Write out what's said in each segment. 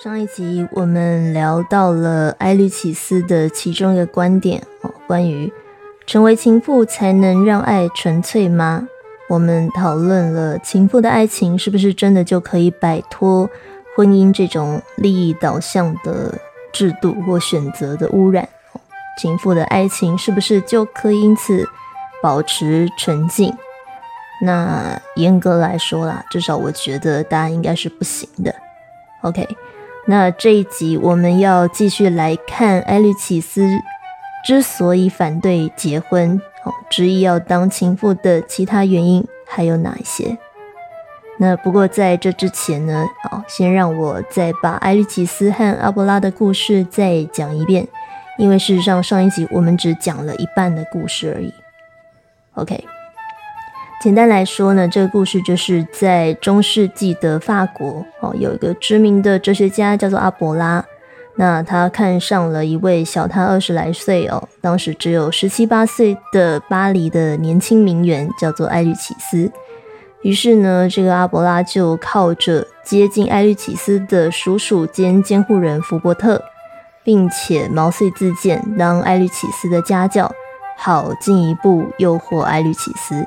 上一集我们聊到了埃律启斯的其中一个观点哦，关于成为情妇才能让爱纯粹吗？我们讨论了情妇的爱情是不是真的就可以摆脱婚姻这种利益导向的制度或选择的污染？情妇的爱情是不是就可以因此保持纯净？那严格来说啦，至少我觉得答案应该是不行的。OK。那这一集我们要继续来看埃律奇斯之所以反对结婚，哦，执意要当情妇的其他原因还有哪一些？那不过在这之前呢，哦，先让我再把埃律奇斯和阿波拉的故事再讲一遍，因为事实上上一集我们只讲了一半的故事而已。OK。简单来说呢，这个故事就是在中世纪的法国哦，有一个知名的哲学家叫做阿伯拉。那他看上了一位小他二十来岁哦，当时只有十七八岁的巴黎的年轻名媛，叫做艾律启斯。于是呢，这个阿伯拉就靠着接近艾律启斯的叔叔兼监护人福伯特，并且毛遂自荐当艾律启斯的家教，好进一步诱惑艾律启斯。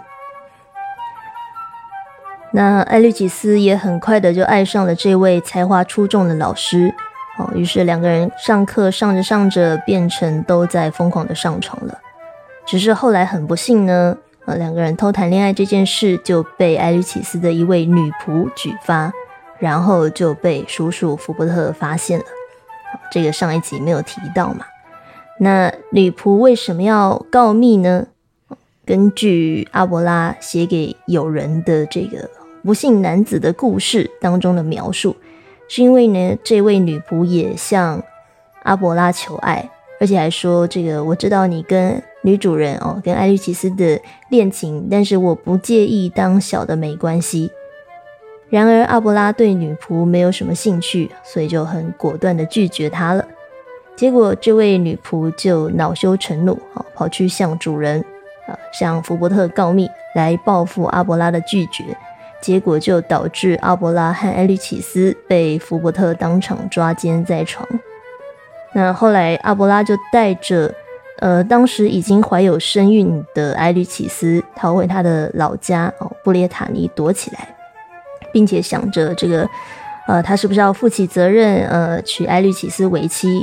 那艾律吉斯也很快的就爱上了这位才华出众的老师，哦，于是两个人上课上着上着，变成都在疯狂的上床了。只是后来很不幸呢，呃，两个人偷谈恋爱这件事就被艾律启斯的一位女仆举发，然后就被叔叔福伯特发现了。这个上一集没有提到嘛？那女仆为什么要告密呢？根据阿伯拉写给友人的这个。不幸男子的故事当中的描述，是因为呢，这位女仆也向阿伯拉求爱，而且还说：“这个我知道你跟女主人哦，跟艾律奇斯的恋情，但是我不介意当小的没关系。”然而阿伯拉对女仆没有什么兴趣，所以就很果断的拒绝她了。结果这位女仆就恼羞成怒，啊，跑去向主人啊，向福伯特告密，来报复阿伯拉的拒绝。结果就导致阿伯拉和埃律启斯被福伯特当场抓奸在床。那后来阿伯拉就带着呃当时已经怀有身孕的埃律启斯逃回他的老家哦布列塔尼躲起来，并且想着这个呃他是不是要负起责任呃娶埃律启斯为妻，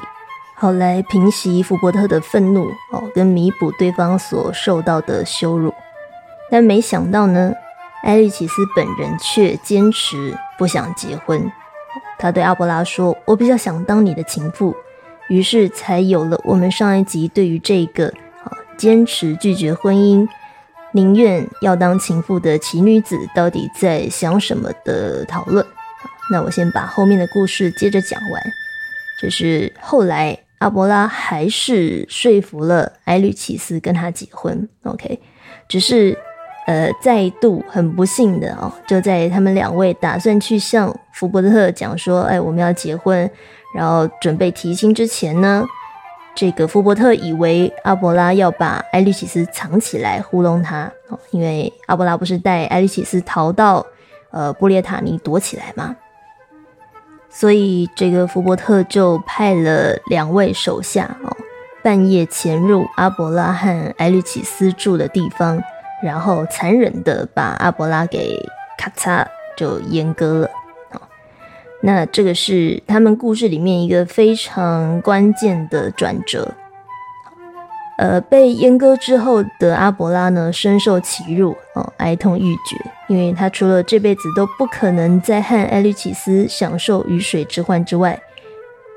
好来平息福伯特的愤怒哦跟弥补对方所受到的羞辱。但没想到呢。埃利奇斯本人却坚持不想结婚，他对阿波拉说：“我比较想当你的情妇。”于是才有了我们上一集对于这个啊坚持拒绝婚姻、宁愿要当情妇的奇女子到底在想什么的讨论。那我先把后面的故事接着讲完。就是后来阿波拉还是说服了埃律奇斯跟他结婚。OK，只是。呃，再度很不幸的哦，就在他们两位打算去向福伯特讲说，哎，我们要结婚，然后准备提亲之前呢，这个福伯特以为阿伯拉要把艾利奇斯藏起来糊弄他哦，因为阿伯拉不是带艾利奇斯逃到呃布列塔尼躲起来吗？所以这个福伯特就派了两位手下哦，半夜潜入阿伯拉和艾利奇斯住的地方。然后残忍的把阿伯拉给咔嚓就阉割了啊！那这个是他们故事里面一个非常关键的转折。呃，被阉割之后的阿伯拉呢，深受其辱哦，哀痛欲绝，因为他除了这辈子都不可能再和艾律启斯享受鱼水之欢之外，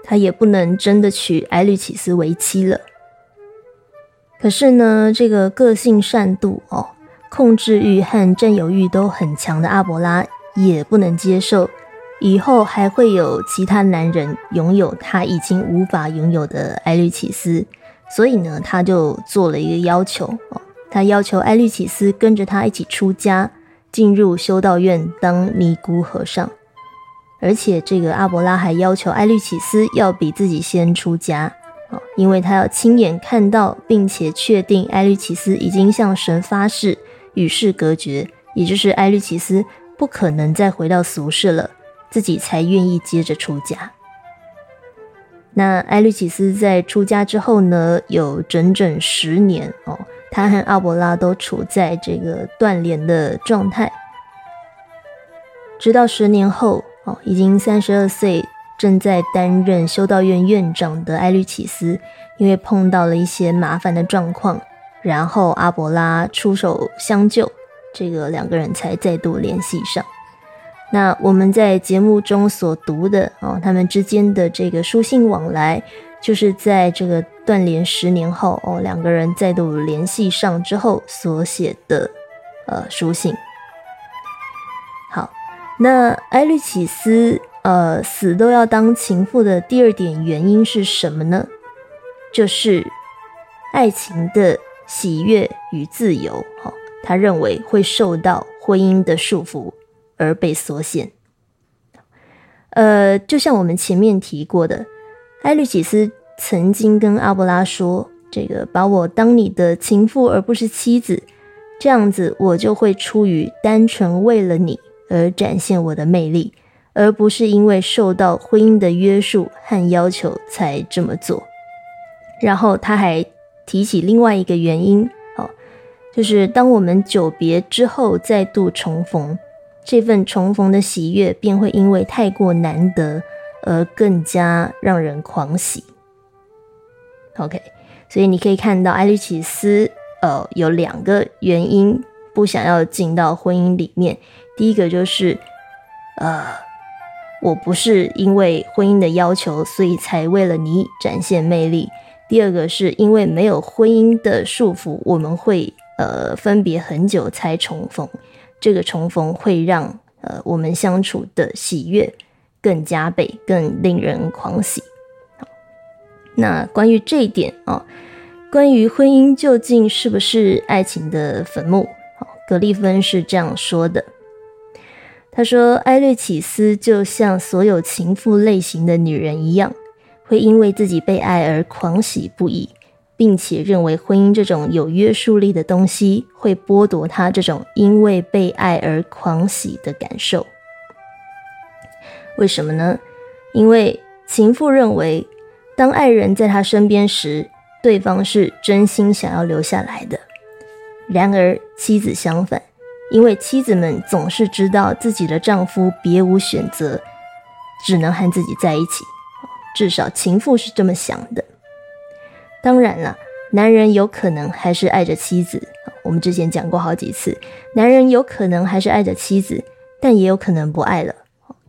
他也不能真的娶艾律启斯为妻了。可是呢，这个个性善妒哦，控制欲和占有欲都很强的阿伯拉也不能接受以后还会有其他男人拥有他已经无法拥有的艾律启斯，所以呢，他就做了一个要求哦，他要求艾律启斯跟着他一起出家，进入修道院当尼姑和尚，而且这个阿伯拉还要求艾律奇斯要比自己先出家。因为他要亲眼看到，并且确定埃律奇斯已经向神发誓与世隔绝，也就是埃律奇斯不可能再回到俗世了，自己才愿意接着出家。那埃律奇斯在出家之后呢，有整整十年哦，他和阿伯拉都处在这个断联的状态。直到十年后哦，已经三十二岁，正在担任修道院院长的埃律奇斯，因为碰到了一些麻烦的状况，然后阿伯拉出手相救，这个两个人才再度联系上。那我们在节目中所读的哦，他们之间的这个书信往来，就是在这个断联十年后哦，两个人再度联系上之后所写的呃书信。好，那埃律奇斯呃死都要当情妇的第二点原因是什么呢？就是爱情的喜悦与自由。哈，他认为会受到婚姻的束缚。而被缩限。呃，就像我们前面提过的，埃律启斯曾经跟阿布拉说：“这个把我当你的情妇而不是妻子，这样子我就会出于单纯为了你而展现我的魅力，而不是因为受到婚姻的约束和要求才这么做。”然后他还提起另外一个原因，哦，就是当我们久别之后再度重逢。这份重逢的喜悦便会因为太过难得而更加让人狂喜。OK，所以你可以看到，艾利奇斯呃有两个原因不想要进到婚姻里面。第一个就是呃，我不是因为婚姻的要求，所以才为了你展现魅力。第二个是因为没有婚姻的束缚，我们会呃分别很久才重逢。这个重逢会让呃我们相处的喜悦更加倍，更令人狂喜。那关于这一点啊，关于婚姻究竟是不是爱情的坟墓？好格利芬是这样说的。他说，埃略启斯就像所有情妇类型的女人一样，会因为自己被爱而狂喜不已。并且认为婚姻这种有约束力的东西会剥夺他这种因为被爱而狂喜的感受。为什么呢？因为情妇认为，当爱人在他身边时，对方是真心想要留下来的。然而妻子相反，因为妻子们总是知道自己的丈夫别无选择，只能和自己在一起。至少情妇是这么想的。当然了，男人有可能还是爱着妻子。我们之前讲过好几次，男人有可能还是爱着妻子，但也有可能不爱了。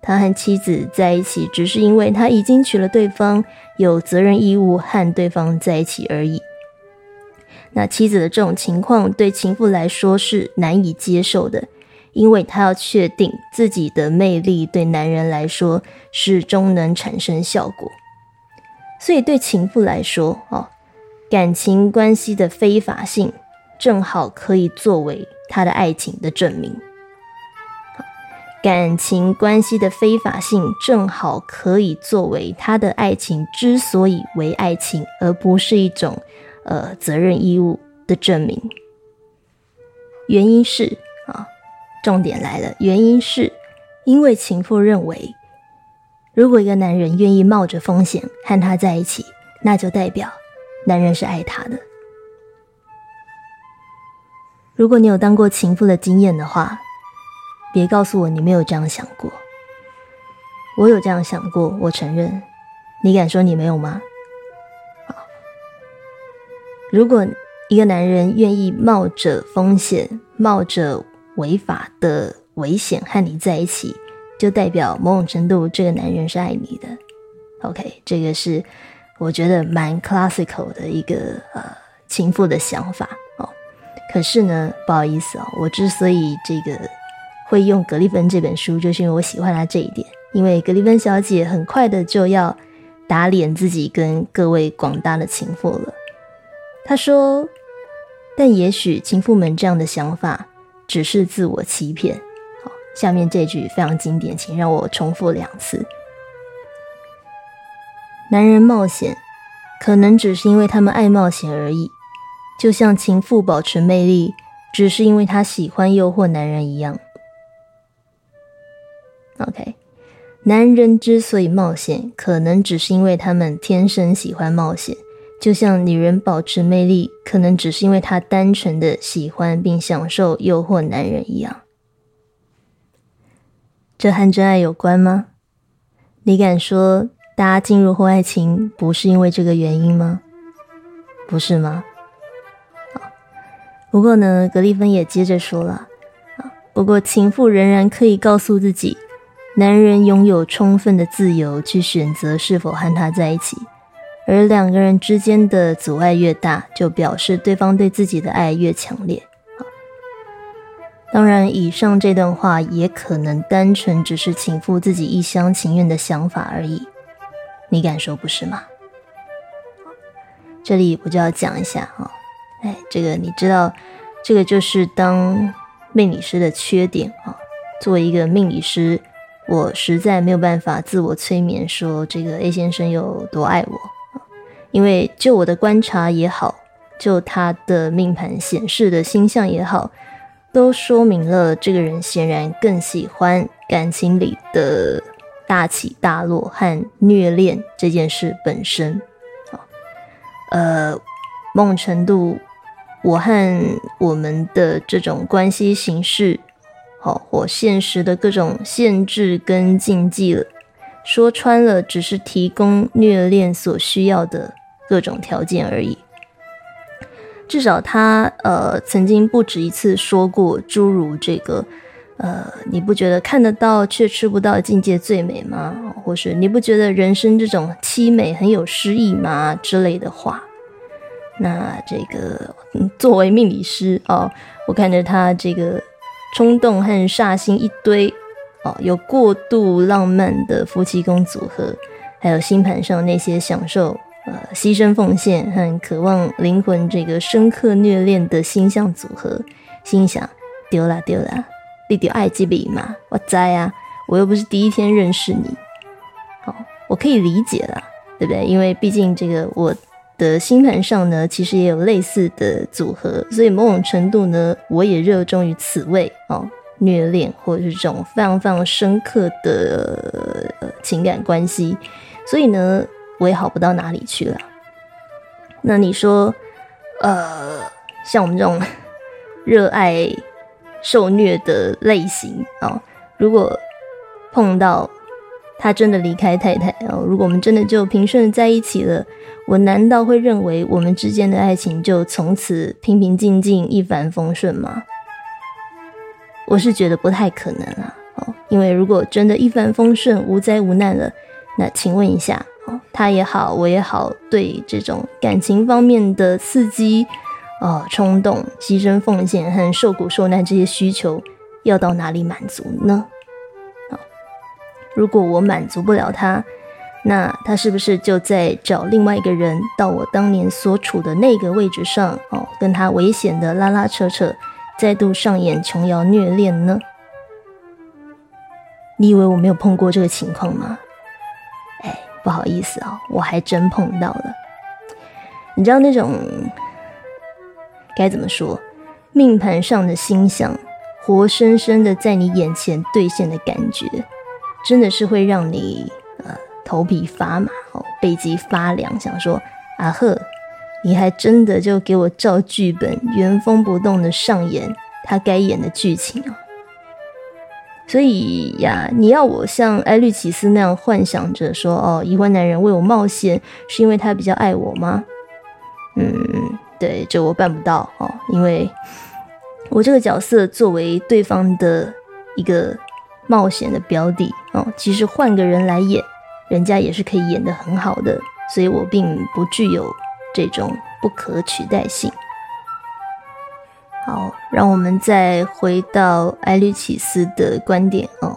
他和妻子在一起，只是因为他已经娶了对方，有责任义务和对方在一起而已。那妻子的这种情况对情妇来说是难以接受的，因为她要确定自己的魅力对男人来说始终能产生效果。所以对情妇来说，哦。感情关系的非法性，正好可以作为他的爱情的证明。感情关系的非法性，正好可以作为他的爱情之所以为爱情，而不是一种呃责任义务的证明。原因是啊，重点来了，原因是因为情妇认为，如果一个男人愿意冒着风险和他在一起，那就代表。男人是爱她的。如果你有当过情妇的经验的话，别告诉我你没有这样想过。我有这样想过，我承认。你敢说你没有吗？如果一个男人愿意冒着风险、冒着违法的危险和你在一起，就代表某种程度这个男人是爱你的。OK，这个是。我觉得蛮 classical 的一个呃情妇的想法哦，可是呢，不好意思哦，我之所以这个会用格丽芬这本书，就是因为我喜欢她这一点。因为格丽芬小姐很快的就要打脸自己跟各位广大的情妇了。他说：“但也许情妇们这样的想法只是自我欺骗。”好，下面这句非常经典，请让我重复两次。男人冒险，可能只是因为他们爱冒险而已，就像情妇保持魅力，只是因为她喜欢诱惑男人一样。OK，男人之所以冒险，可能只是因为他们天生喜欢冒险，就像女人保持魅力，可能只是因为她单纯的喜欢并享受诱惑男人一样。这和真爱有关吗？你敢说大家进入婚外情不是因为这个原因吗？不是吗？不过呢，格丽芬也接着说了啊，不过情妇仍然可以告诉自己，男人拥有充分的自由去选择是否和他在一起，而两个人之间的阻碍越大，就表示对方对自己的爱越强烈。当然，以上这段话也可能单纯只是情妇自己一厢情愿的想法而已，你敢说不是吗？这里我就要讲一下啊。哎，这个你知道，这个就是当命理师的缺点啊。作为一个命理师，我实在没有办法自我催眠说这个 A 先生有多爱我因为就我的观察也好，就他的命盘显示的星象也好，都说明了这个人显然更喜欢感情里的大起大落和虐恋这件事本身啊。呃，梦程度。我和我们的这种关系形式，好或现实的各种限制跟禁忌了，说穿了，只是提供虐恋所需要的各种条件而已。至少他呃曾经不止一次说过诸如这个呃你不觉得看得到却吃不到境界最美吗？或是你不觉得人生这种凄美很有诗意吗？之类的话。那这个作为命理师哦，我看着他这个冲动和煞星一堆哦，有过度浪漫的夫妻宫组合，还有星盘上那些享受呃牺牲奉献和渴望灵魂这个深刻虐恋的星象组合，心想丢啦丢啦，你丢爱基比嘛，我在啊，我又不是第一天认识你，好，我可以理解啦，对不对？因为毕竟这个我。的星盘上呢，其实也有类似的组合，所以某种程度呢，我也热衷于此位哦，虐恋或者是这种非常非常深刻的情感关系，所以呢，我也好不到哪里去了。那你说，呃，像我们这种热爱受虐的类型啊，如果碰到他真的离开太太哦，如果我们真的就平顺的在一起了。我难道会认为我们之间的爱情就从此平平静静、一帆风顺吗？我是觉得不太可能啊！哦，因为如果真的一帆风顺、无灾无难了，那请问一下，他也好，我也好，对这种感情方面的刺激、呃冲动、牺牲奉献和受苦受难这些需求，要到哪里满足呢？哦，如果我满足不了他。那他是不是就在找另外一个人到我当年所处的那个位置上哦，跟他危险的拉拉扯扯，再度上演琼瑶虐恋呢？你以为我没有碰过这个情况吗？不好意思啊，我还真碰到了。你知道那种该怎么说，命盘上的星象活生生的在你眼前兑现的感觉，真的是会让你呃。头皮发麻，哦，背脊发凉，想说啊呵，你还真的就给我照剧本原封不动的上演他该演的剧情啊！所以呀，你要我像埃律奇斯那样幻想着说，哦，已婚男人为我冒险是因为他比较爱我吗？嗯，对，这我办不到哦，因为我这个角色作为对方的一个冒险的标的哦，其实换个人来演。人家也是可以演得很好的，所以我并不具有这种不可取代性。好，让我们再回到埃律奇斯的观点哦。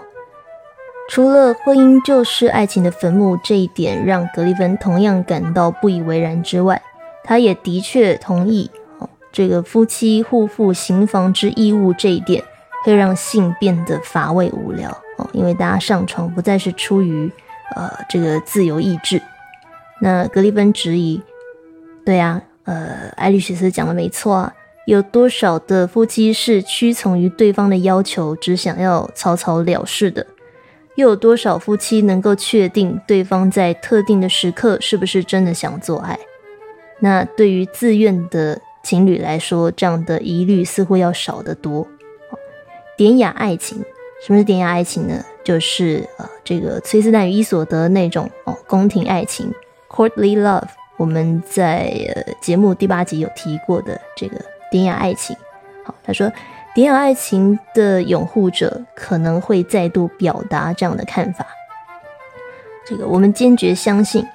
除了婚姻就是爱情的坟墓这一点让格里芬同样感到不以为然之外，他也的确同意哦，这个夫妻互负行房之义务这一点会让性变得乏味无聊哦，因为大家上床不再是出于。呃，这个自由意志，那格里芬质疑，对啊，呃，艾律西斯讲的没错啊，有多少的夫妻是屈从于对方的要求，只想要草草了事的？又有多少夫妻能够确定对方在特定的时刻是不是真的想做爱？那对于自愿的情侣来说，这样的疑虑似乎要少得多。典雅爱情，什么是典雅爱情呢？就是呃，这个崔斯坦与伊索德那种哦，宫廷爱情 （courtly love）。我们在呃节目第八集有提过的这个典雅爱情。好，他说。典雅爱情的拥护者可能会再度表达这样的看法。这个我们坚决相信，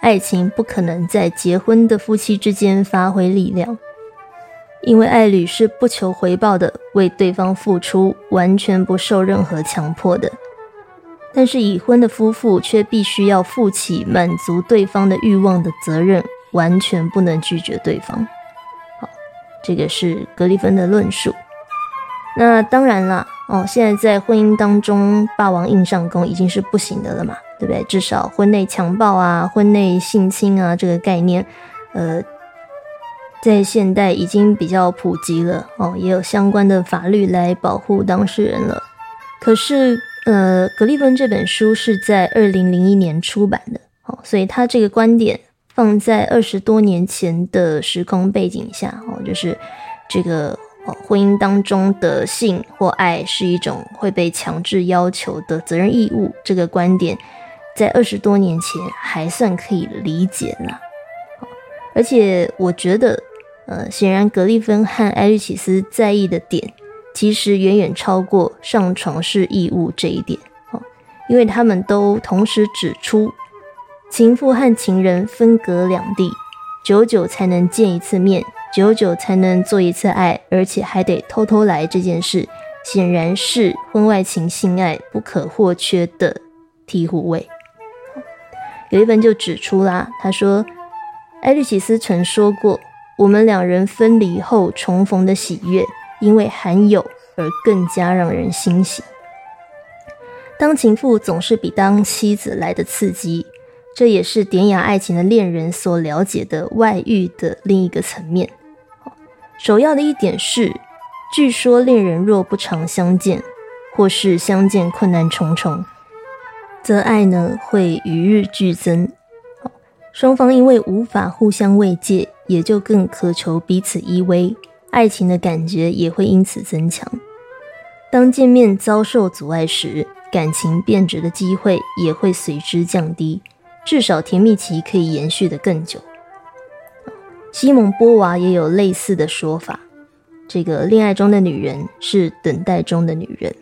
爱情不可能在结婚的夫妻之间发挥力量，因为爱侣是不求回报的，为对方付出，完全不受任何强迫的。但是已婚的夫妇却必须要负起满足对方的欲望的责任，完全不能拒绝对方。这个是格里芬的论述。那当然了，哦，现在在婚姻当中，霸王硬上弓已经是不行的了嘛，对不对？至少婚内强暴啊、婚内性侵啊这个概念，呃，在现代已经比较普及了，哦，也有相关的法律来保护当事人了。可是，呃，格利芬这本书是在二零零一年出版的，哦，所以他这个观点放在二十多年前的时空背景下，哦，就是这个。婚姻当中的性或爱是一种会被强制要求的责任义务，这个观点在二十多年前还算可以理解啦。而且我觉得，呃，显然格利芬和艾律奇斯在意的点，其实远远超过上床是义务这一点。哦，因为他们都同时指出，情妇和情人分隔两地，久久才能见一次面。久久才能做一次爱，而且还得偷偷来这件事，显然是婚外情性爱不可或缺的醍醐味。有一本就指出啦，他说，艾律奇斯曾说过，我们两人分离后重逢的喜悦，因为含有而更加让人欣喜。当情妇总是比当妻子来的刺激，这也是典雅爱情的恋人所了解的外遇的另一个层面。首要的一点是，据说恋人若不常相见，或是相见困难重重，则爱呢会与日俱增。双方因为无法互相慰藉，也就更渴求彼此依偎，爱情的感觉也会因此增强。当见面遭受阻碍时，感情变质的机会也会随之降低，至少甜蜜期可以延续的更久。西蒙波娃也有类似的说法：，这个恋爱中的女人是等待中的女人，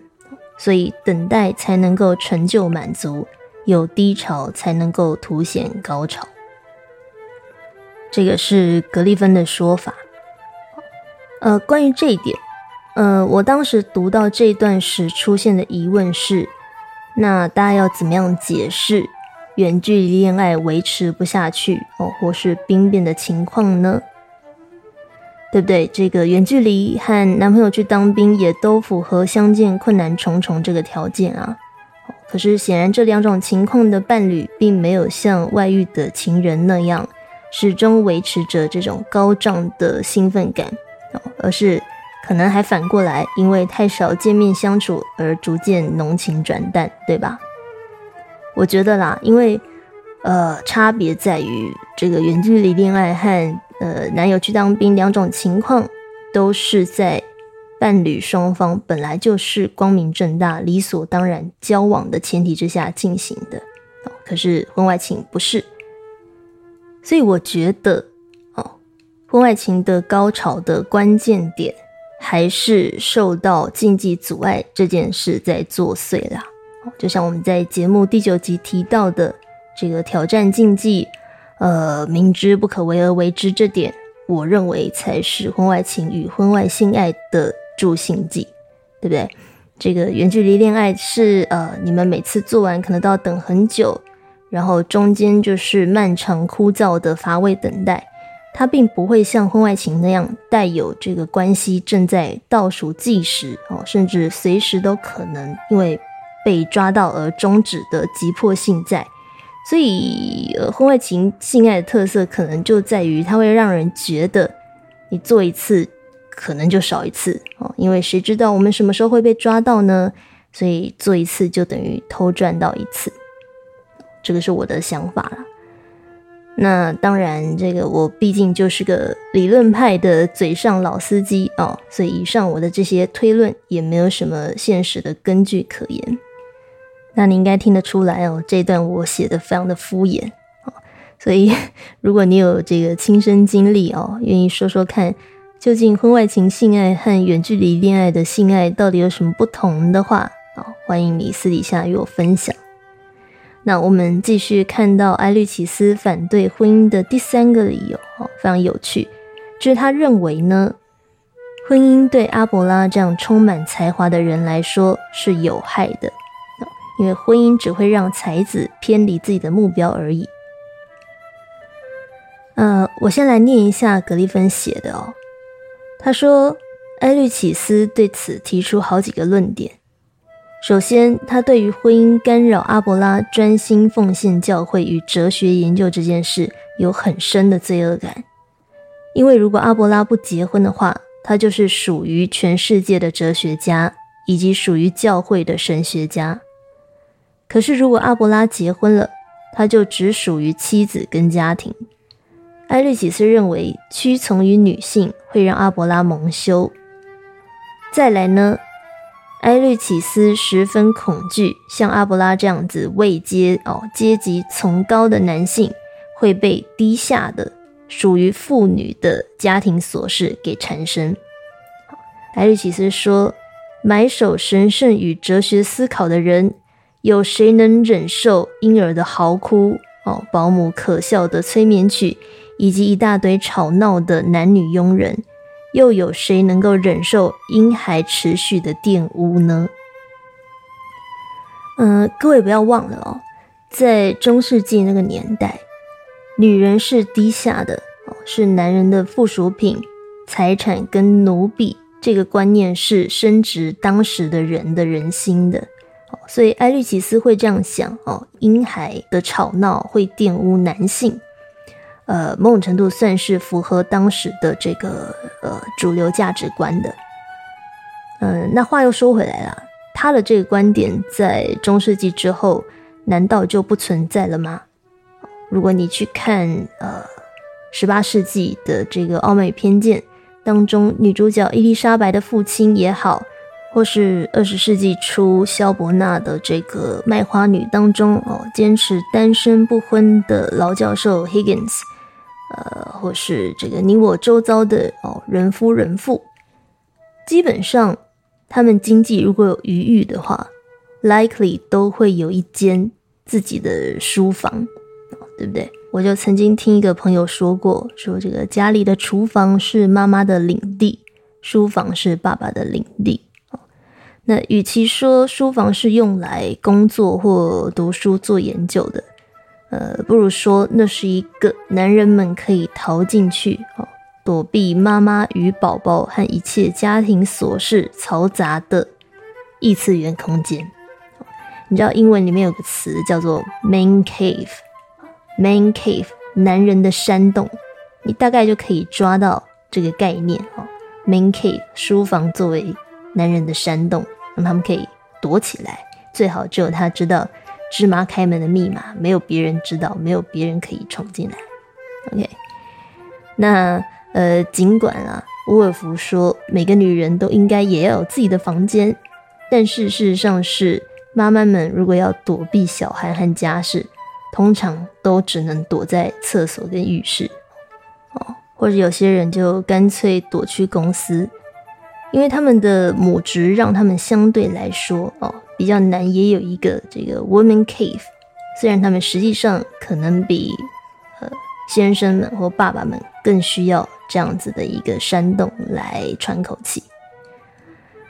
所以等待才能够成就满足，有低潮才能够凸显高潮。这个是格利芬的说法。呃，关于这一点，呃，我当时读到这一段时出现的疑问是：那大家要怎么样解释？远距离恋爱维持不下去哦，或是兵变的情况呢？对不对？这个远距离和男朋友去当兵也都符合相见困难重重这个条件啊。可是显然这两种情况的伴侣并没有像外遇的情人那样，始终维持着这种高涨的兴奋感，而是可能还反过来，因为太少见面相处而逐渐浓情转淡，对吧？我觉得啦，因为，呃，差别在于这个远距离恋爱和呃男友去当兵两种情况，都是在伴侣双方本来就是光明正大、理所当然交往的前提之下进行的。可是婚外情不是，所以我觉得哦，婚外情的高潮的关键点还是受到禁忌阻碍这件事在作祟啦。就像我们在节目第九集提到的这个挑战禁忌，呃，明知不可为而为之这点，我认为才是婚外情与婚外性爱的助兴剂，对不对？这个远距离恋爱是呃，你们每次做完可能都要等很久，然后中间就是漫长枯燥的乏味等待，它并不会像婚外情那样带有这个关系正在倒数计时哦，甚至随时都可能因为。被抓到而终止的急迫性在，所以呃，婚外情性爱的特色可能就在于它会让人觉得你做一次可能就少一次哦，因为谁知道我们什么时候会被抓到呢？所以做一次就等于偷赚到一次，这个是我的想法了。那当然，这个我毕竟就是个理论派的嘴上老司机哦，所以以上我的这些推论也没有什么现实的根据可言。那你应该听得出来哦，这段我写的非常的敷衍哦，所以 如果你有这个亲身经历哦，愿意说说看，究竟婚外情性爱和远距离恋爱的性爱到底有什么不同的话啊，欢迎你私底下与我分享。那我们继续看到埃律启斯反对婚姻的第三个理由，哦，非常有趣，就是他认为呢，婚姻对阿伯拉这样充满才华的人来说是有害的，因为婚姻只会让才子偏离自己的目标而已。呃，我先来念一下格里芬写的哦，他说埃律启斯对此提出好几个论点。首先，他对于婚姻干扰阿伯拉专心奉献教会与哲学研究这件事有很深的罪恶感，因为如果阿伯拉不结婚的话，他就是属于全世界的哲学家以及属于教会的神学家。可是，如果阿伯拉结婚了，他就只属于妻子跟家庭。埃律启斯认为，屈从于女性会让阿伯拉蒙羞。再来呢？埃律启斯十分恐惧，像阿伯拉这样子位阶哦阶级崇高的男性会被低下的属于妇女的家庭琐事给缠身。埃律启斯说：“埋首神圣与哲学思考的人，有谁能忍受婴儿的嚎哭？哦，保姆可笑的催眠曲，以及一大堆吵闹的男女佣人？”又有谁能够忍受婴孩持续的玷污呢？嗯，各位不要忘了哦，在中世纪那个年代，女人是低下的哦，是男人的附属品、财产跟奴婢。这个观念是深植当时的人的人心的，所以埃律奇斯会这样想哦，婴孩的吵闹会玷污男性。呃，某种程度算是符合当时的这个呃主流价值观的。嗯，那话又说回来了，他的这个观点在中世纪之后难道就不存在了吗？如果你去看呃十八世纪的这个《傲慢与偏见》当中，女主角伊丽莎白的父亲也好，或是二十世纪初萧伯纳的这个《卖花女》当中哦，坚持单身不婚的老教授 Higgins。呃，或是这个你我周遭的哦，人夫人妇，基本上他们经济如果有余裕的话，likely 都会有一间自己的书房，对不对？我就曾经听一个朋友说过，说这个家里的厨房是妈妈的领地，书房是爸爸的领地。那与其说书房是用来工作或读书做研究的。呃，不如说那是一个男人们可以逃进去哦，躲避妈妈与宝宝和一切家庭琐事嘈杂的异次元空间。你知道英文里面有个词叫做 “man cave”，man cave，男人的山洞，你大概就可以抓到这个概念哦。man cave，书房作为男人的山洞，让他们可以躲起来，最好只有他知道。芝麻开门的密码，没有别人知道，没有别人可以闯进来。OK，那呃，尽管啊，沃尔夫说每个女人都应该也要有自己的房间，但是事实上是，妈妈们如果要躲避小孩和家事，通常都只能躲在厕所跟浴室哦，或者有些人就干脆躲去公司，因为他们的母职让他们相对来说哦。比较难，也有一个这个 woman cave，虽然他们实际上可能比呃先生们或爸爸们更需要这样子的一个山洞来喘口气。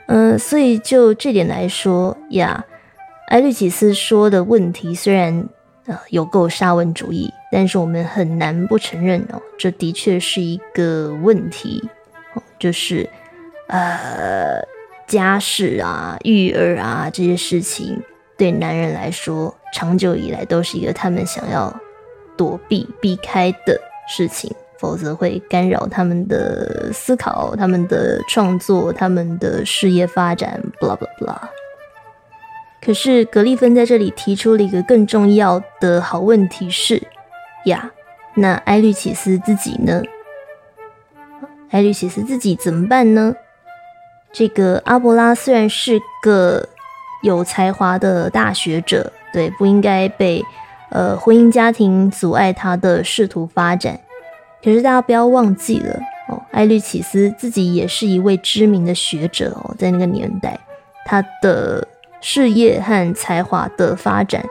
嗯，所以就这点来说呀，埃律启斯说的问题虽然呃有够沙文主义，但是我们很难不承认哦，这的确是一个问题哦，就是呃。家事啊、育儿啊这些事情，对男人来说，长久以来都是一个他们想要躲避、避开的事情，否则会干扰他们的思考、他们的创作、他们的事业发展。blah blah blah。可是格利芬在这里提出了一个更重要的好问题是：呀，那埃律启斯自己呢？埃律奇斯自己怎么办呢？这个阿伯拉虽然是个有才华的大学者，对，不应该被呃婚姻家庭阻碍他的仕途发展。可是大家不要忘记了哦，艾律启斯自己也是一位知名的学者哦，在那个年代，他的事业和才华的发展，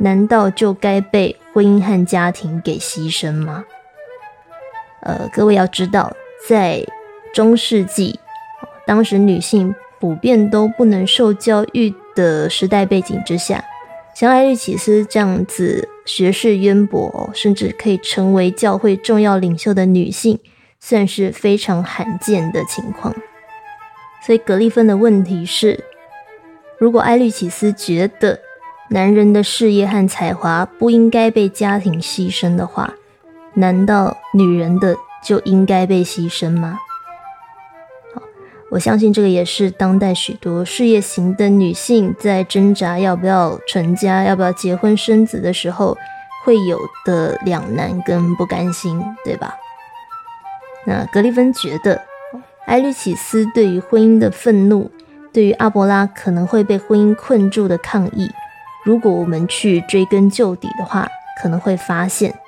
难道就该被婚姻和家庭给牺牲吗？呃，各位要知道，在中世纪。当时女性普遍都不能受教育的时代背景之下，像艾利奇斯这样子学识渊博，甚至可以成为教会重要领袖的女性，算是非常罕见的情况。所以格利芬的问题是：如果艾利奇斯觉得男人的事业和才华不应该被家庭牺牲的话，难道女人的就应该被牺牲吗？我相信这个也是当代许多事业型的女性在挣扎要不要成家、要不要结婚生子的时候会有的两难跟不甘心，对吧？那格里芬觉得，埃律启斯对于婚姻的愤怒，对于阿伯拉可能会被婚姻困住的抗议，如果我们去追根究底的话，可能会发现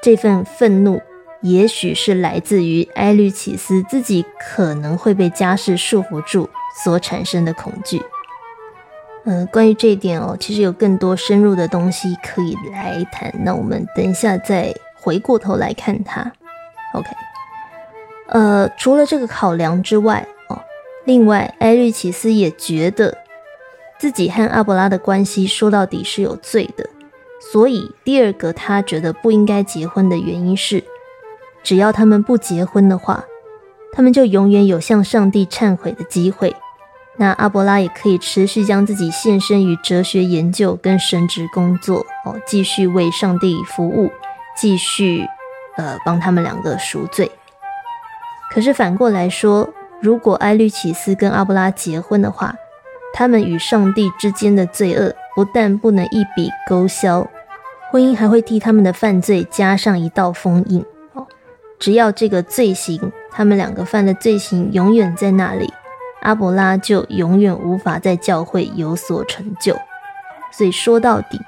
这份愤怒。也许是来自于埃律启斯自己可能会被家世束缚住所产生的恐惧。呃，关于这一点哦，其实有更多深入的东西可以来谈。那我们等一下再回过头来看它。OK，呃，除了这个考量之外哦，另外埃律奇斯也觉得自己和阿伯拉的关系说到底是有罪的，所以第二个他觉得不应该结婚的原因是。只要他们不结婚的话，他们就永远有向上帝忏悔的机会。那阿伯拉也可以持续将自己献身于哲学研究跟神职工作哦，继续为上帝服务，继续呃帮他们两个赎罪。可是反过来说，如果埃律启斯跟阿伯拉结婚的话，他们与上帝之间的罪恶不但不能一笔勾销，婚姻还会替他们的犯罪加上一道封印。只要这个罪行，他们两个犯的罪行永远在那里，阿伯拉就永远无法在教会有所成就。所以说到底，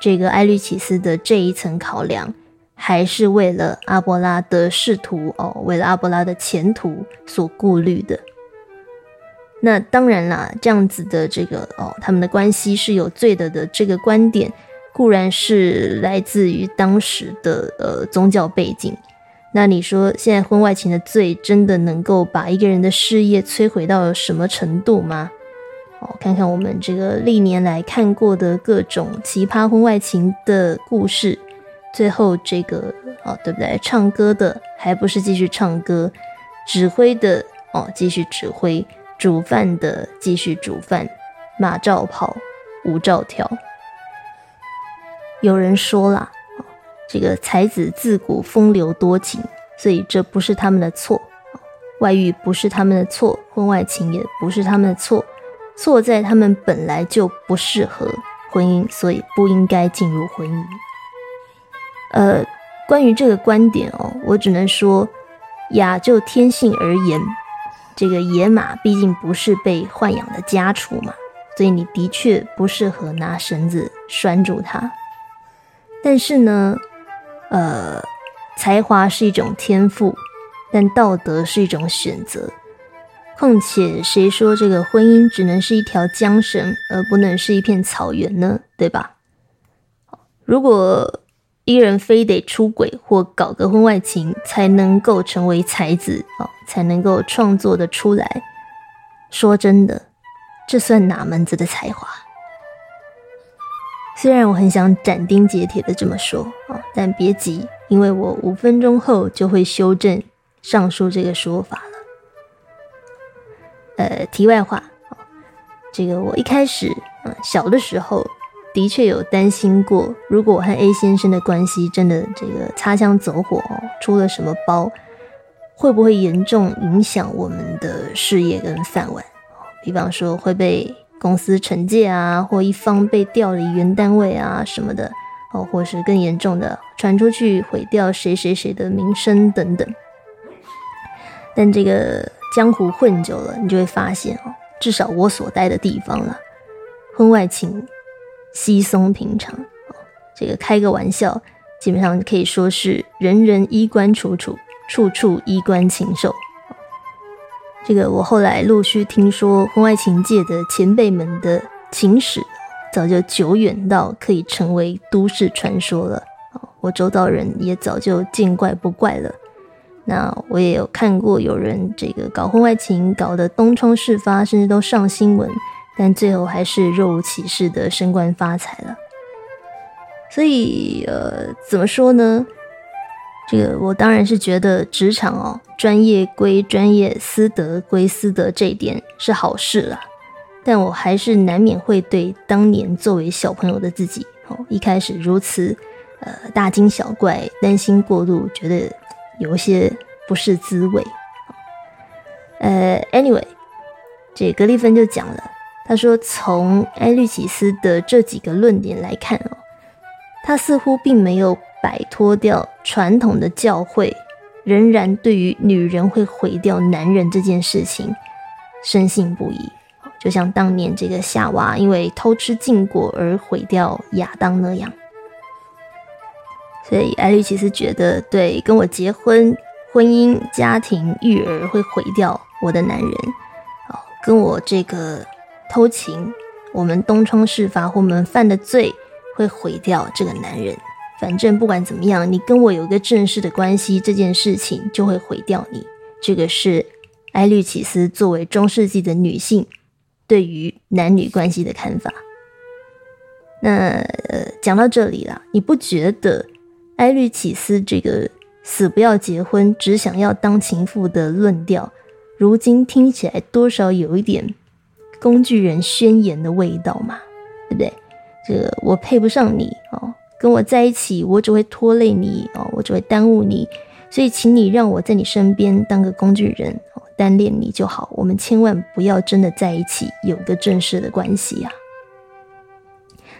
这个埃律奇斯的这一层考量，还是为了阿伯拉的仕途哦，为了阿伯拉的前途所顾虑的。那当然啦，这样子的这个哦，他们的关系是有罪的的这个观点，固然是来自于当时的呃宗教背景。那你说，现在婚外情的罪真的能够把一个人的事业摧毁到什么程度吗？哦，看看我们这个历年来看过的各种奇葩婚外情的故事，最后这个哦，对不对？唱歌的还不是继续唱歌，指挥的哦继续指挥，煮饭的继续煮饭，马照跑，舞照跳。有人说了。这个才子自古风流多情，所以这不是他们的错，外遇不是他们的错，婚外情也不是他们的错，错在他们本来就不适合婚姻，所以不应该进入婚姻。呃，关于这个观点哦，我只能说，雅就天性而言，这个野马毕竟不是被豢养的家畜嘛，所以你的确不适合拿绳子拴住它。但是呢？呃，才华是一种天赋，但道德是一种选择。况且，谁说这个婚姻只能是一条缰绳，而不能是一片草原呢？对吧？如果一人非得出轨或搞个婚外情才能够成为才子啊，才能够创作的出来，说真的，这算哪门子的才华？虽然我很想斩钉截铁的这么说啊，但别急，因为我五分钟后就会修正上述这个说法了。呃，题外话啊，这个我一开始啊小的时候的确有担心过，如果我和 A 先生的关系真的这个擦枪走火哦，出了什么包，会不会严重影响我们的事业跟饭碗？比方说会被公司惩戒啊，或一方被调离原单位啊什么的哦，或是更严重的传出去毁掉谁谁谁的名声等等。但这个江湖混久了，你就会发现哦，至少我所待的地方了，婚外情稀松平常哦。这个开个玩笑，基本上可以说是人人衣冠楚楚，处处衣冠禽兽。这个我后来陆续听说，婚外情界的前辈们的情史，早就久远到可以成为都市传说了。我周遭人也早就见怪不怪了。那我也有看过有人这个搞婚外情，搞得东窗事发，甚至都上新闻，但最后还是若无其事的升官发财了。所以，呃，怎么说呢？这个我当然是觉得职场哦，专业归专业，私德归私德，这一点是好事了。但我还是难免会对当年作为小朋友的自己，哦，一开始如此，呃，大惊小怪，担心过度，觉得有些不是滋味。呃，anyway，这格里芬就讲了，他说从埃律奇斯的这几个论点来看哦，他似乎并没有。摆脱掉传统的教诲，仍然对于女人会毁掉男人这件事情深信不疑。就像当年这个夏娃因为偷吃禁果而毁掉亚当那样。所以艾丽其实觉得，对跟我结婚、婚姻、家庭、育儿会毁掉我的男人，哦，跟我这个偷情，我们东窗事发或我们犯的罪会毁掉这个男人。反正不管怎么样，你跟我有一个正式的关系，这件事情就会毁掉你。这个是埃律启斯作为中世纪的女性对于男女关系的看法。那呃，讲到这里了，你不觉得埃律启斯这个死不要结婚，只想要当情妇的论调，如今听起来多少有一点工具人宣言的味道嘛？对不对？这个我配不上你哦。跟我在一起，我只会拖累你哦，我只会耽误你，所以请你让我在你身边当个工具人，单恋你就好。我们千万不要真的在一起，有个正式的关系啊。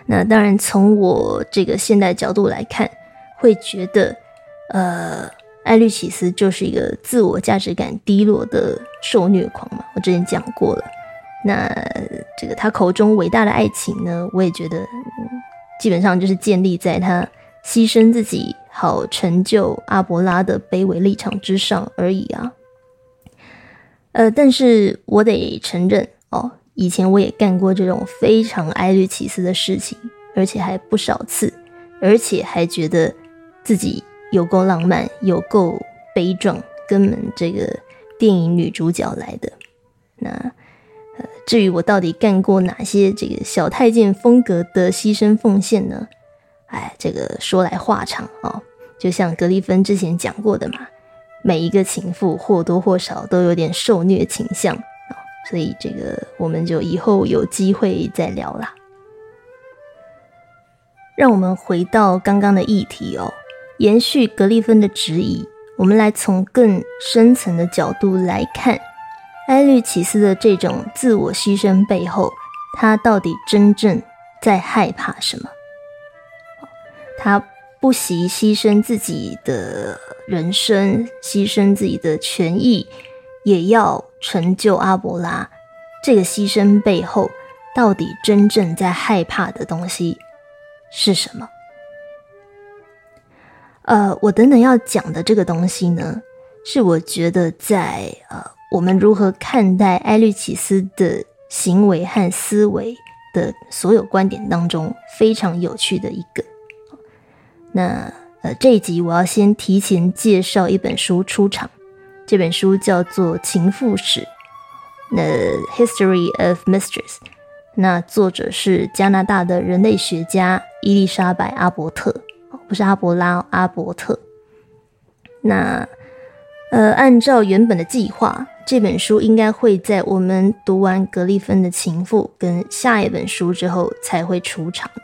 那当然，从我这个现代角度来看，会觉得，呃，艾律奇斯就是一个自我价值感低落的受虐狂嘛。我之前讲过了。那这个他口中伟大的爱情呢，我也觉得。基本上就是建立在他牺牲自己好成就阿伯拉的卑微立场之上而已啊。呃，但是我得承认哦，以前我也干过这种非常哀律其斯的事情，而且还不少次，而且还觉得自己有够浪漫，有够悲壮，根本这个电影女主角来的那。至于我到底干过哪些这个小太监风格的牺牲奉献呢？哎，这个说来话长啊。就像格里芬之前讲过的嘛，每一个情妇或多或少都有点受虐倾向啊，所以这个我们就以后有机会再聊啦。让我们回到刚刚的议题哦，延续格里芬的质疑，我们来从更深层的角度来看。埃律奇斯的这种自我牺牲背后，他到底真正在害怕什么？他不惜牺牲自己的人生，牺牲自己的权益，也要成就阿伯拉。这个牺牲背后，到底真正在害怕的东西是什么？呃，我等等要讲的这个东西呢，是我觉得在呃。我们如何看待埃律启斯的行为和思维的所有观点当中非常有趣的一个。那呃，这一集我要先提前介绍一本书出场，这本书叫做《情妇史》那《History of Mistress。那作者是加拿大的人类学家伊丽莎白阿伯特，不是阿伯拉，阿伯特。那呃，按照原本的计划。这本书应该会在我们读完格利芬的情妇跟下一本书之后才会出场的，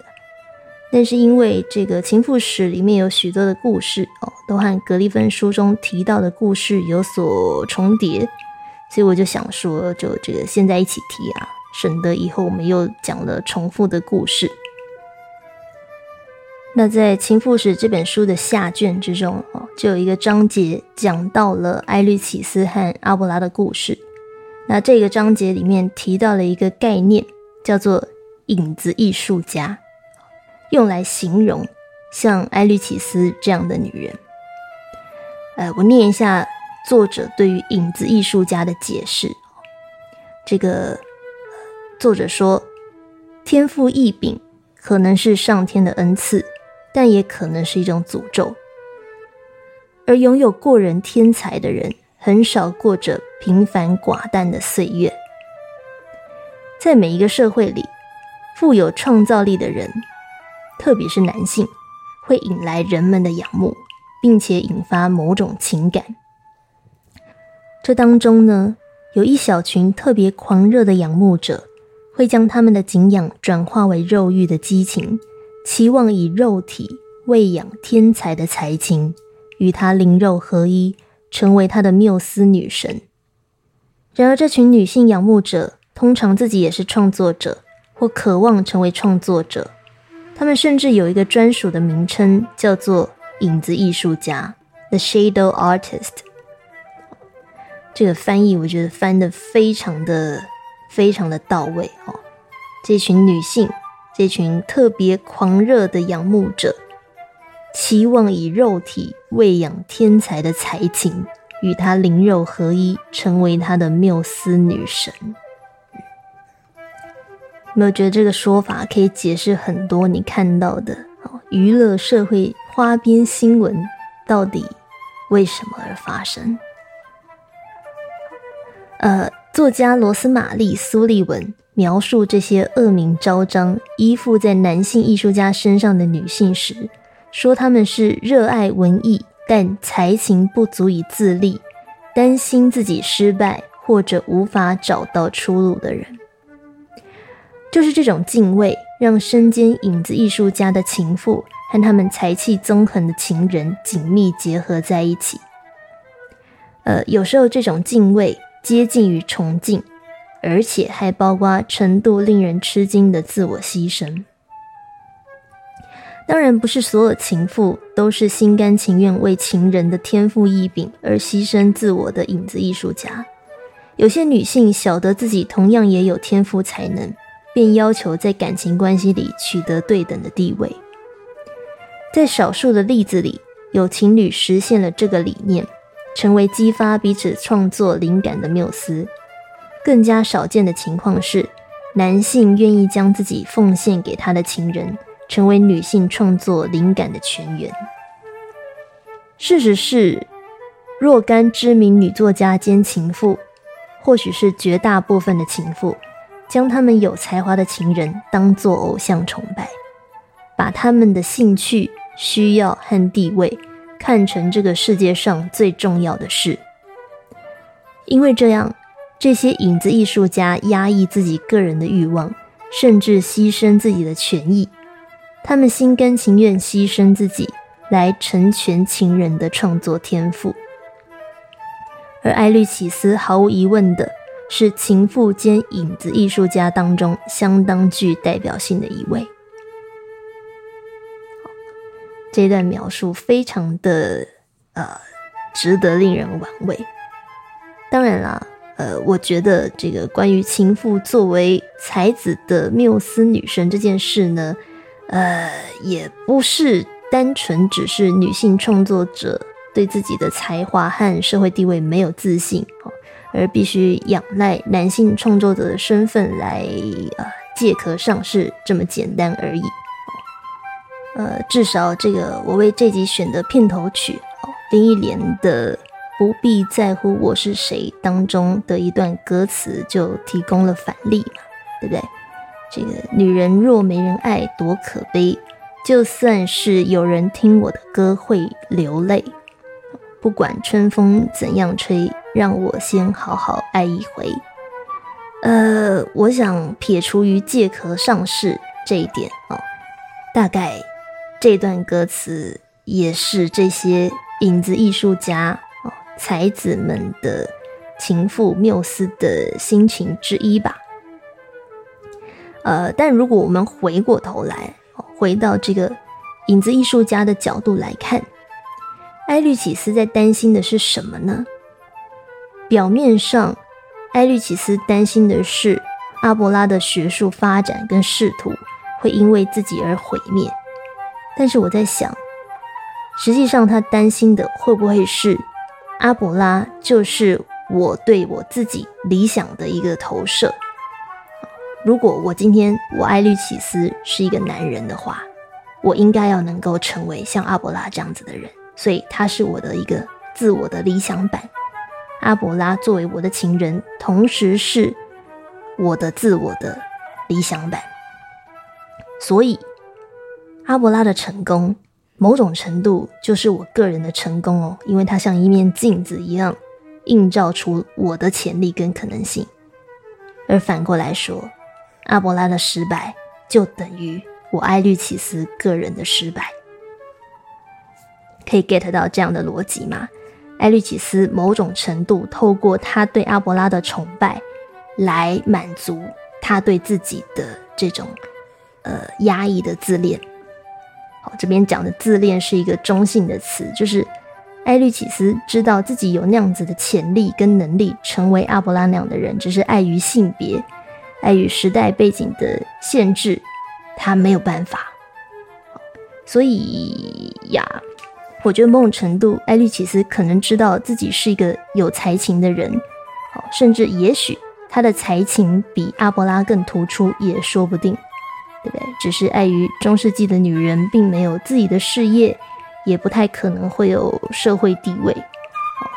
但是因为这个情妇史里面有许多的故事哦，都和格利芬书中提到的故事有所重叠，所以我就想说，就这个现在一起提啊，省得以后我们又讲了重复的故事。那在《情妇史》这本书的下卷之中，哦，就有一个章节讲到了埃律启斯和阿布拉的故事。那这个章节里面提到了一个概念，叫做“影子艺术家”，用来形容像埃律启斯这样的女人。呃，我念一下作者对于影子艺术家的解释。这个作者说：“天赋异禀可能是上天的恩赐。”但也可能是一种诅咒。而拥有过人天才的人，很少过着平凡寡淡的岁月。在每一个社会里，富有创造力的人，特别是男性，会引来人们的仰慕，并且引发某种情感。这当中呢，有一小群特别狂热的仰慕者，会将他们的敬仰转化为肉欲的激情。期望以肉体喂养天才的才情，与他灵肉合一，成为他的缪斯女神。然而，这群女性仰慕者通常自己也是创作者，或渴望成为创作者。他们甚至有一个专属的名称，叫做“影子艺术家 ”（The Shadow Artist）。这个翻译我觉得翻的非常的、非常的到位哦。这群女性。这群特别狂热的仰慕者，期望以肉体喂养天才的才情，与他灵肉合一，成为他的缪斯女神。有没有觉得这个说法可以解释很多你看到的娱乐社会花边新闻到底为什么而发生？呃，作家罗斯玛丽·苏利文。描述这些恶名昭彰、依附在男性艺术家身上的女性时，说他们是热爱文艺但才情不足以自立，担心自己失败或者无法找到出路的人。就是这种敬畏，让身兼影子艺术家的情妇和他们才气纵横的情人紧密结合在一起。呃，有时候这种敬畏接近于崇敬。而且还包括程度令人吃惊的自我牺牲。当然，不是所有情妇都是心甘情愿为情人的天赋异禀而牺牲自我的影子艺术家。有些女性晓得自己同样也有天赋才能，便要求在感情关系里取得对等的地位。在少数的例子里，有情侣实现了这个理念，成为激发彼此创作灵感的缪斯。更加少见的情况是，男性愿意将自己奉献给他的情人，成为女性创作灵感的泉源。事实是，若干知名女作家兼情妇，或许是绝大部分的情妇，将他们有才华的情人当作偶像崇拜，把他们的兴趣、需要和地位看成这个世界上最重要的事，因为这样。这些影子艺术家压抑自己个人的欲望，甚至牺牲自己的权益。他们心甘情愿牺牲自己，来成全情人的创作天赋。而艾律启斯毫无疑问的是情妇兼影子艺术家当中相当具代表性的一位。这段描述非常的呃，值得令人玩味。当然啦。呃，我觉得这个关于情妇作为才子的缪斯女神这件事呢，呃，也不是单纯只是女性创作者对自己的才华和社会地位没有自信而必须仰赖男性创作者的身份来呃借壳上市这么简单而已。呃，至少这个我为这集选的片头曲哦，林忆莲的。不必在乎我是谁当中的一段歌词就提供了反例嘛，对不对？这个女人若没人爱多可悲，就算是有人听我的歌会流泪，不管春风怎样吹，让我先好好爱一回。呃，我想撇除于借壳上市这一点哦，大概这段歌词也是这些影子艺术家。才子们的情妇缪斯的心情之一吧。呃，但如果我们回过头来，回到这个影子艺术家的角度来看，埃律启斯在担心的是什么呢？表面上，埃律启斯担心的是阿伯拉的学术发展跟仕途会因为自己而毁灭，但是我在想，实际上他担心的会不会是阿伯拉就是我对我自己理想的一个投射？如果我今天我爱律启斯是一个男人的话，我应该要能够成为像阿伯拉这样子的人，所以他是我的一个自我的理想版。阿伯拉作为我的情人，同时是我的自我的理想版。所以，阿伯拉的成功，某种程度就是我个人的成功哦，因为它像一面镜子一样，映照出我的潜力跟可能性。而反过来说，阿伯拉的失败就等于我艾律启斯个人的失败，可以 get 到这样的逻辑吗？艾律启斯某种程度透过他对阿伯拉的崇拜，来满足他对自己的这种呃压抑的自恋。好，这边讲的自恋是一个中性的词，就是艾律启斯知道自己有那样子的潜力跟能力，成为阿伯拉那样的人，只是碍于性别。碍于时代背景的限制，他没有办法。所以呀，我觉得某种程度，艾律奇斯可能知道自己是一个有才情的人，哦，甚至也许他的才情比阿伯拉更突出，也说不定，只是碍于中世纪的女人并没有自己的事业，也不太可能会有社会地位，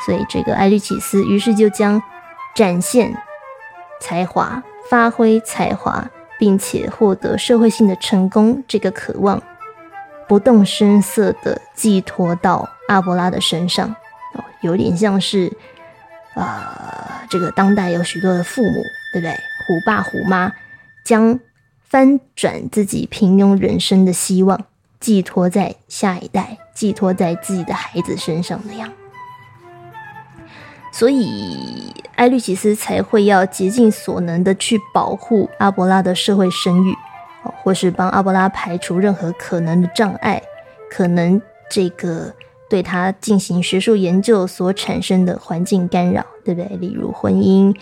所以这个艾律奇斯于是就将展现才华。发挥才华，并且获得社会性的成功，这个渴望不动声色地寄托到阿伯拉的身上，哦，有点像是，呃，这个当代有许多的父母，对不对？虎爸虎妈将翻转自己平庸人生的希望寄托在下一代，寄托在自己的孩子身上那样。所以，埃律奇斯才会要竭尽所能的去保护阿伯拉的社会声誉，或是帮阿伯拉排除任何可能的障碍，可能这个对他进行学术研究所产生的环境干扰，对不对？例如婚姻、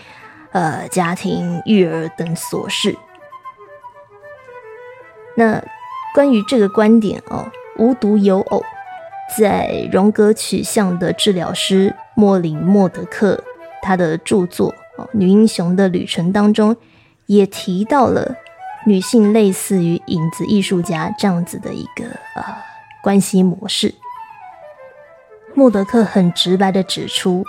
呃、家庭、育儿等琐事。那关于这个观点哦，无独有偶。在荣格取向的治疗师莫林莫德克他的著作《哦女英雄的旅程》当中，也提到了女性类似于影子艺术家这样子的一个呃关系模式。莫德克很直白的指出，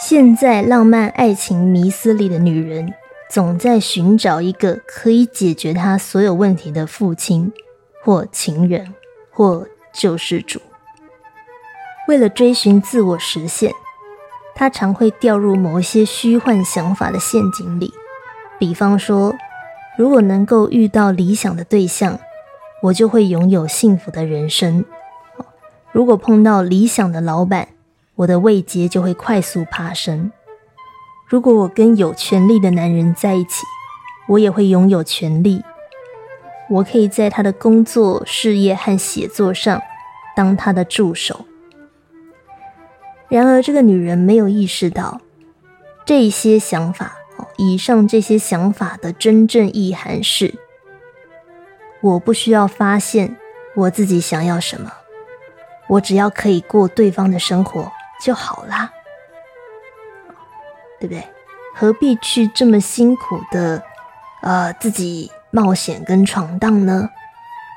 现在浪漫爱情迷思里的女人，总在寻找一个可以解决他所有问题的父亲，或情人，或救世主。为了追寻自我实现，他常会掉入某些虚幻想法的陷阱里。比方说，如果能够遇到理想的对象，我就会拥有幸福的人生；如果碰到理想的老板，我的位阶就会快速爬升；如果我跟有权力的男人在一起，我也会拥有权力。我可以在他的工作、事业和写作上当他的助手。然而，这个女人没有意识到这些想法。以上这些想法的真正意涵是：我不需要发现我自己想要什么，我只要可以过对方的生活就好啦，对不对？何必去这么辛苦的呃自己冒险跟闯荡呢？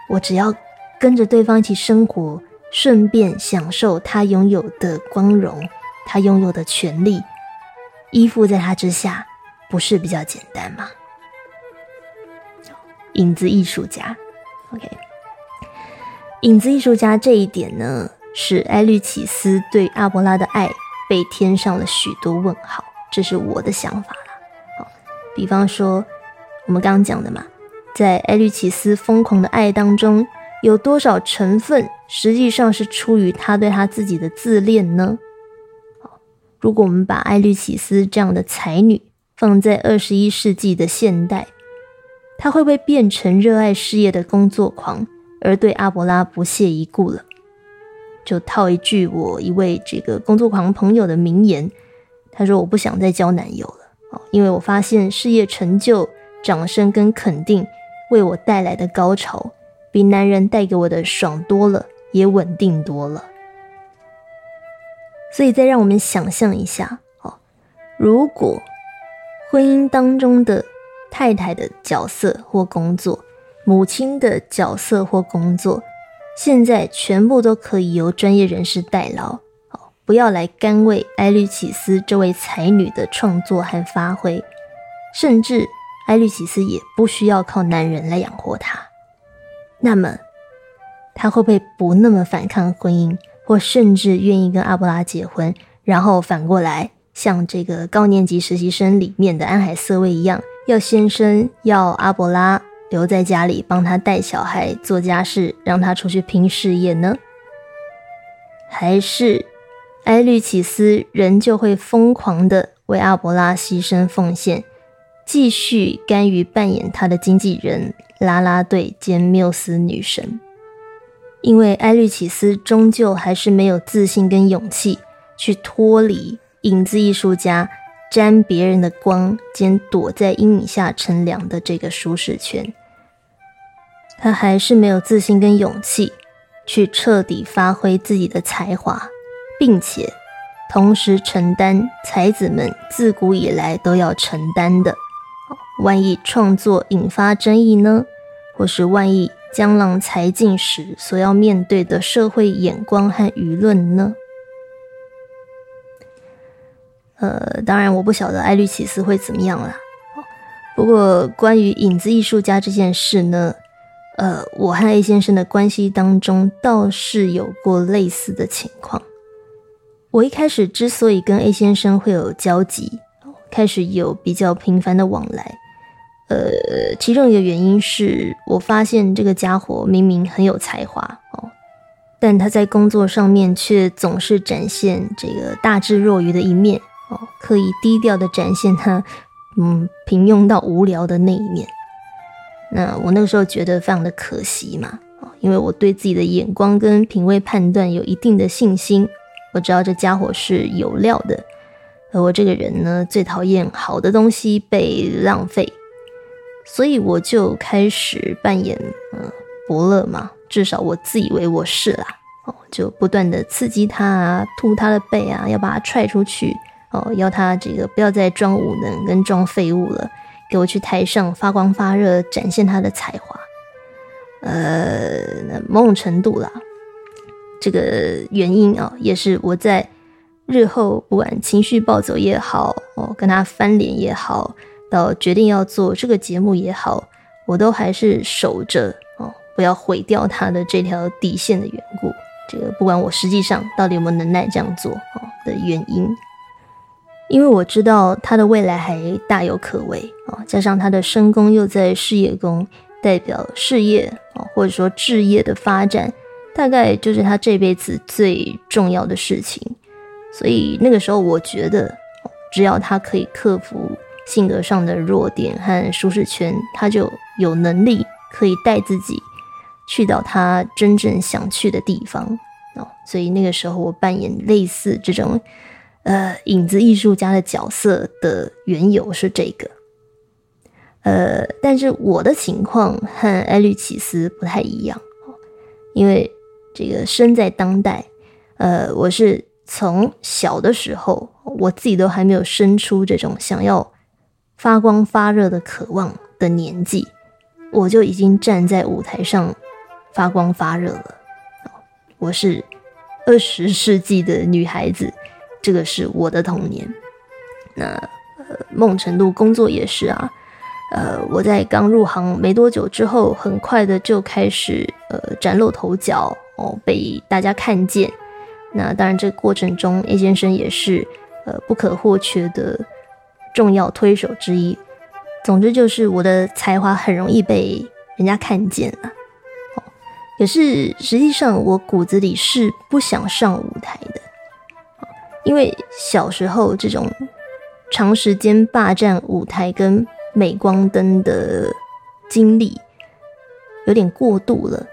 我只要跟着对方一起生活。顺便享受他拥有的光荣，他拥有的权利，依附在他之下，不是比较简单吗？影子艺术家，OK，影子艺术家这一点呢，使埃律启斯对阿伯拉的爱被添上了许多问号，这是我的想法啦。好，比方说我们刚刚讲的嘛，在艾律启斯疯狂的爱当中。有多少成分实际上是出于他对他自己的自恋呢？好，如果我们把艾律启斯这样的才女放在二十一世纪的现代，他会不会变成热爱事业的工作狂，而对阿伯拉不屑一顾了？就套一句我一位这个工作狂朋友的名言，他说：“我不想再交男友了哦，因为我发现事业成就、掌声跟肯定为我带来的高潮，比男人带给我的爽多了，也稳定多了。”所以，再让我们想象一下哦，如果婚姻当中的太太的角色或工作，母亲的角色或工作，现在全部都可以由专业人士代劳，不要来干为埃律启斯这位才女的创作和发挥，甚至埃律启斯也不需要靠男人来养活她，那么，他会不会不那么反抗婚姻？或甚至愿意跟阿波拉结婚，然后反过来像这个高年级实习生里面的安海瑟薇一样，要先生要阿波拉留在家里帮他带小孩、做家事，让他出去拼事业呢？还是埃律启斯仍旧会疯狂的为阿波拉牺牲奉献，继续甘于扮演他的经纪人、拉拉队兼缪斯女神？因为埃律启斯终究还是没有自信跟勇气去脱离影子艺术家沾别人的光兼躲在阴影下乘凉的这个舒适圈，他还是没有自信跟勇气去彻底发挥自己的才华，并且同时承担才子们自古以来都要承担的：万一创作引发争议呢？或是万一？江郎才尽时所要面对的社会眼光和舆论呢？呃，当然我不晓得艾律奇斯会怎么样啦。不过关于影子艺术家这件事呢，呃，我和 A 先生的关系当中倒是有过类似的情况。我一开始之所以跟 A 先生会有交集，开始有比较频繁的往来。呃，其中一个原因是我发现这个家伙明明很有才华哦，但他在工作上面却总是展现这个大智若愚的一面哦，刻意低调的展现他嗯平庸到无聊的那一面。那我那个时候觉得非常的可惜嘛，因为我对自己的眼光跟品味判断有一定的信心，我知道这家伙是有料的，而我这个人呢，最讨厌好的东西被浪费。所以我就开始扮演嗯伯乐嘛，至少我自以为我是啦哦，就不断的刺激他啊，吐他的背啊，要把他踹出去哦，要他这个不要再装无能跟装废物了，给我去台上发光发热，展现他的才华。呃，某种程度啦，这个原因啊，也是我在日后不管情绪暴走也好哦，跟他翻脸也好。到决定要做这个节目也好，我都还是守着哦，不要毁掉他的这条底线的缘故。这个不管我实际上到底有没有能耐这样做哦的原因，因为我知道他的未来还大有可为啊，加上他的身宫又在事业宫，代表事业啊或者说置业的发展，大概就是他这辈子最重要的事情。所以那个时候，我觉得只要他可以克服。性格上的弱点和舒适圈，他就有能力可以带自己去到他真正想去的地方哦。所以那个时候，我扮演类似这种呃影子艺术家的角色的缘由是这个。呃，但是我的情况和艾律奇斯不太一样，因为这个生在当代，呃，我是从小的时候，我自己都还没有生出这种想要。发光发热的渴望的年纪，我就已经站在舞台上发光发热了。我是二十世纪的女孩子，这个是我的童年。那呃，梦程度工作也是啊。呃，我在刚入行没多久之后，很快的就开始呃崭露头角哦，被大家看见。那当然，这个过程中，A 先生也是呃不可或缺的。重要推手之一。总之就是我的才华很容易被人家看见了。哦，可是实际上我骨子里是不想上舞台的。因为小时候这种长时间霸占舞台跟镁光灯的经历有点过度了，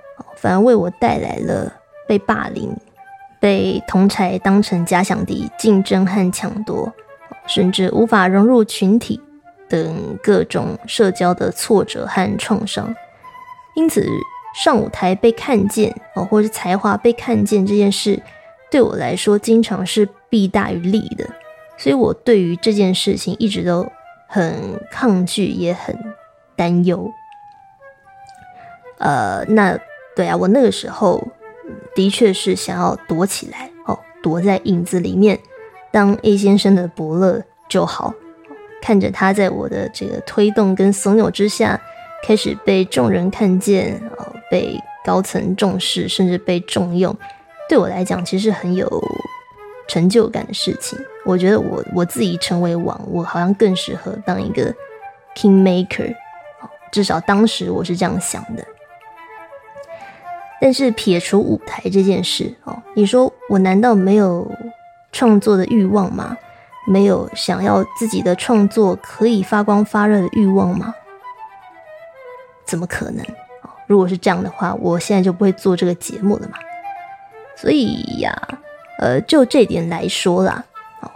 反而为我带来了被霸凌、被同才当成假想敌竞争和抢夺，甚至无法融入群体等各种社交的挫折和创伤。因此，上舞台被看见哦，或是才华被看见这件事，对我来说经常是弊大于利的。所以我对于这件事情一直都很抗拒，也很担忧。呃，那对啊，我那个时候的确是想要躲起来哦，躲在影子里面，当 A 先生的伯乐就好，看着他在我的这个推动跟怂恿之下。开始被众人看见，哦，被高层重视，甚至被重用，对我来讲其实很有成就感的事情。我觉得我我自己成为王，我好像更适合当一个 king maker，至少当时我是这样想的。但是撇除舞台这件事，哦，你说我难道没有创作的欲望吗？没有想要自己的创作可以发光发热的欲望吗？怎么可能如果是这样的话，我现在就不会做这个节目了嘛。所以呀，呃，就这点来说啦，哦，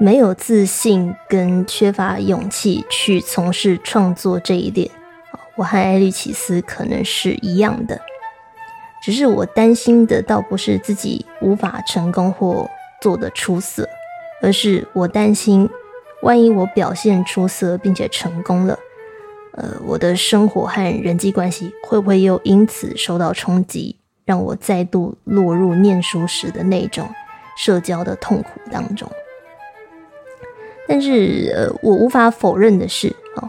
没有自信跟缺乏勇气去从事创作这一点，我和艾利奇斯可能是一样的。只是我担心的倒不是自己无法成功或做得出色，而是我担心，万一我表现出色并且成功了。呃，我的生活和人际关系会不会又因此受到冲击，让我再度落入念书时的那种社交的痛苦当中？但是，呃，我无法否认的是，哦，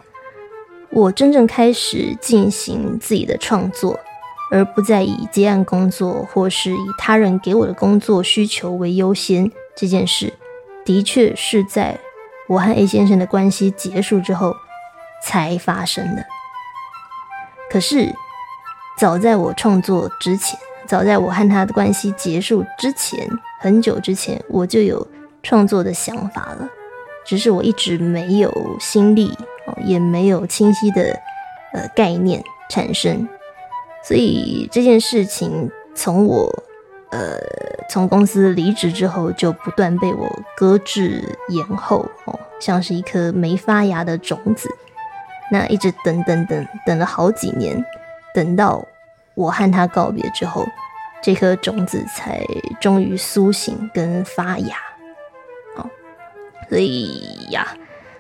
我真正开始进行自己的创作，而不再以接案工作或是以他人给我的工作需求为优先这件事，的确是在我和 A 先生的关系结束之后。才发生的。可是，早在我创作之前，早在我和他的关系结束之前，很久之前，我就有创作的想法了。只是我一直没有心力，哦，也没有清晰的呃概念产生。所以这件事情从我呃从公司离职之后，就不断被我搁置延后，哦，像是一颗没发芽的种子。那一直等等等等了好几年，等到我和他告别之后，这颗种子才终于苏醒跟发芽。好，所以呀，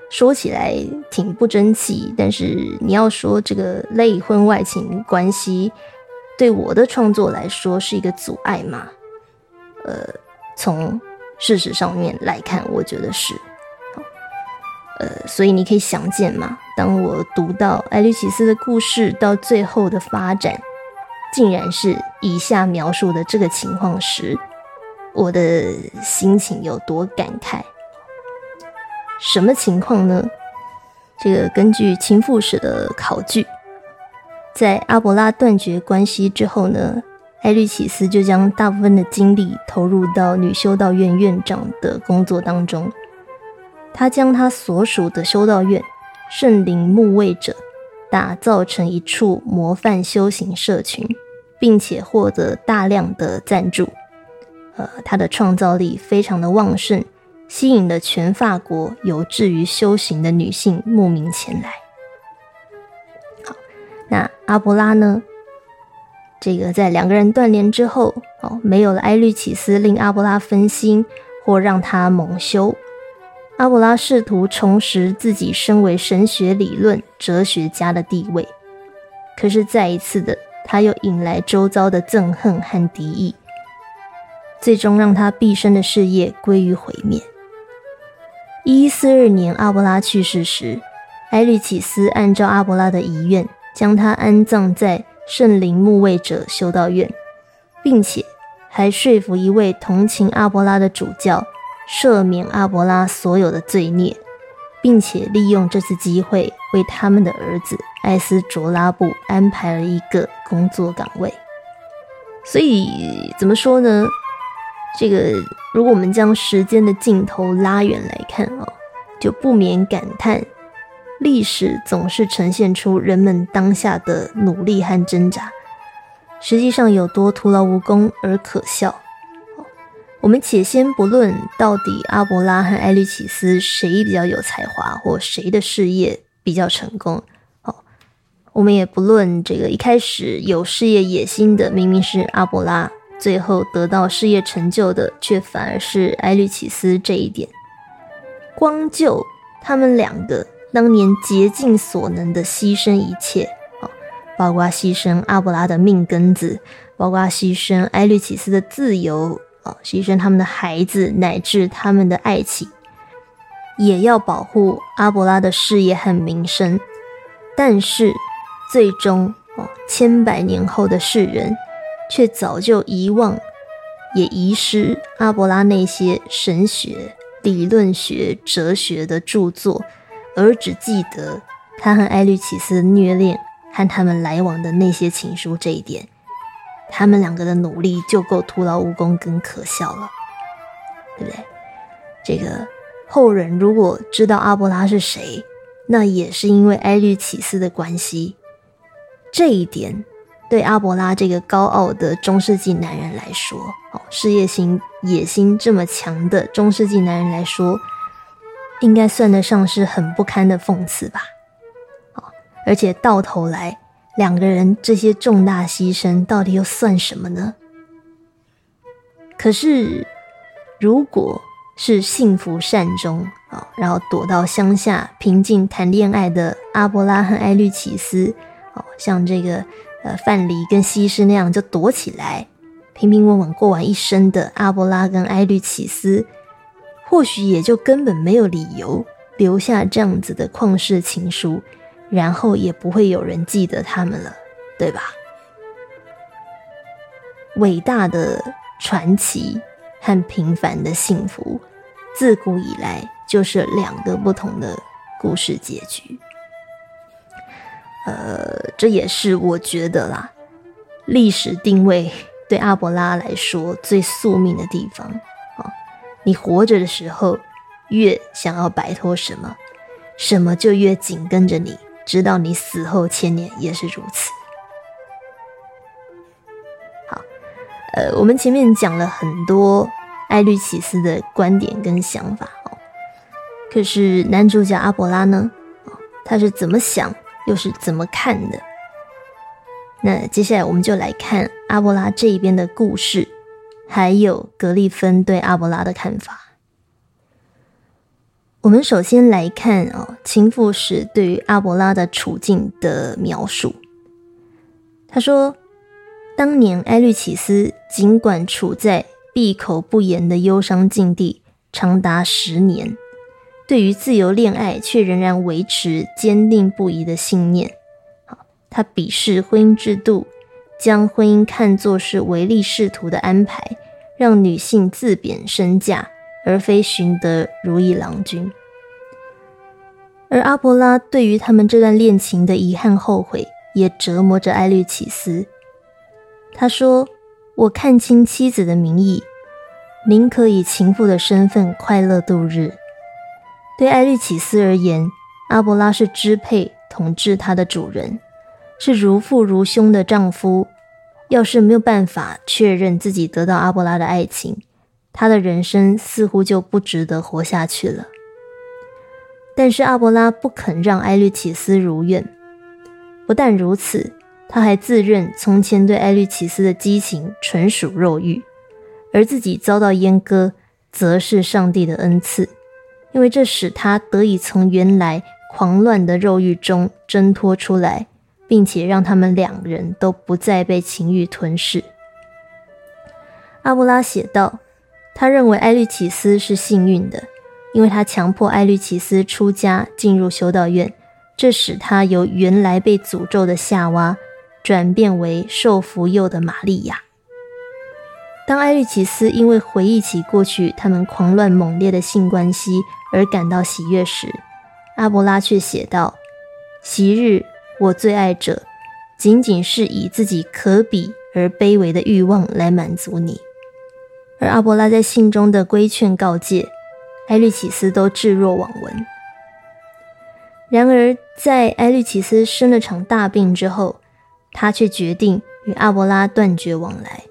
说起来挺不争气，但是你要说这个类婚外情关系对我的创作来说是一个阻碍吗？呃，从事实上面来看，我觉得是。呃，所以你可以想见嘛，当我读到艾利奇斯的故事到最后的发展，竟然是以下描述的这个情况时，我的心情有多感慨？什么情况呢？这个根据秦赋史的考据，在阿伯拉断绝关系之后呢，艾律奇斯就将大部分的精力投入到女修道院院长的工作当中。他将他所属的修道院圣灵牧卫者打造成一处模范修行社群，并且获得大量的赞助。呃，他的创造力非常的旺盛，吸引了全法国有志于修行的女性慕名前来。好，那阿波拉呢？这个在两个人断联之后，哦，没有了埃律启斯令阿波拉分心或让他蒙羞。阿布拉试图重拾自己身为神学理论哲学家的地位，可是再一次的，他又引来周遭的憎恨和敌意，最终让他毕生的事业归于毁灭。一四二年，阿布拉去世时，埃律启斯按照阿布拉的遗愿，将他安葬在圣灵牧卫者修道院，并且还说服一位同情阿波拉的主教。赦免阿伯拉所有的罪孽，并且利用这次机会为他们的儿子艾斯卓拉布安排了一个工作岗位。所以怎么说呢？这个如果我们将时间的镜头拉远来看啊，就不免感叹历史总是呈现出人们当下的努力和挣扎，实际上有多徒劳无功而可笑。我们且先不论到底阿伯拉和埃律奇斯谁比较有才华，或谁的事业比较成功。好，我们也不论这个一开始有事业野心的明明是阿伯拉，最后得到事业成就的却反而是埃律启斯这一点。光就他们两个当年竭尽所能的牺牲一切，啊，包括牺牲阿布拉的命根子，包括牺牲埃律启斯的自由啊。牺牲他们的孩子，乃至他们的爱情，也要保护阿伯拉的事业和名声。但是，最终哦，千百年后的世人却早就遗忘，也遗失阿伯拉那些神学、理论学、哲学的著作，而只记得他和埃律启斯的虐恋和他们来往的那些情书这一点。他们两个的努力就够徒劳无功跟可笑了，对不对？这个后人如果知道阿波拉是谁，那也是因为埃律启斯的关系。这一点对阿伯拉这个高傲的中世纪男人来说，哦，事业心、野心这么强的中世纪男人来说，应该算得上是很不堪的讽刺吧？好，而且到头来。两个人这些重大牺牲到底又算什么呢？可是，如果是幸福善终啊，然后躲到乡下平静谈恋爱的阿伯拉和艾律奇斯，哦，像这个呃范蠡跟西施那样就躲起来，平平稳稳过完一生的阿波拉跟埃律奇斯，或许也就根本没有理由留下这样子的旷世情书。然后也不会有人记得他们了，对吧？伟大的传奇和平凡的幸福，自古以来就是两个不同的故事结局。呃，这也是我觉得啦，历史定位对阿伯拉来说最宿命的地方啊。你活着的时候，越想要摆脱什么，什么就越紧跟着你。直到你死后千年也是如此。好，呃，我们前面讲了很多艾律启斯的观点跟想法哦，可是男主角阿伯拉呢？他是怎么想，又是怎么看的？那接下来我们就来看阿波拉这一边的故事，还有格利芬对阿波拉的看法。我们首先来看啊，秦赋史对于阿波拉的处境的描述。他说，当年埃律启斯尽管处在闭口不言的忧伤境地长达十年，对于自由恋爱却仍然维持坚定不移的信念。好，他鄙视婚姻制度，将婚姻看作是唯利是图的安排，让女性自贬身价。而非寻得如意郎君，而阿伯拉对于他们这段恋情的遗憾后悔，也折磨着埃律启斯。他说：“我看清妻子的名义，宁可以情妇的身份快乐度日。”对埃律启斯而言，阿波拉是支配统治他的主人，是如父如兄的丈夫。要是没有办法确认自己得到阿波拉的爱情，他的人生似乎就不值得活下去了。但是阿波拉不肯让埃律启斯如愿。不但如此，他还自认从前对埃律启斯的激情纯属肉欲，而自己遭到阉割，则是上帝的恩赐，因为这使他得以从原来狂乱的肉欲中挣脱出来，并且让他们两人都不再被情欲吞噬。阿布拉写道。他认为埃律奇斯是幸运的，因为他强迫埃律奇斯出家进入修道院，这使他由原来被诅咒的夏娃转变为受福佑的玛利亚。当埃律奇斯因为回忆起过去他们狂乱猛烈的性关系而感到喜悦时，阿伯拉却写道：“昔日我最爱者，仅仅是以自己可比而卑微的欲望来满足你。”而阿伯拉在信中的规劝告诫，埃律启斯都置若罔闻。然而，在埃律启斯生了场大病之后，他却决定与阿伯拉断绝往来。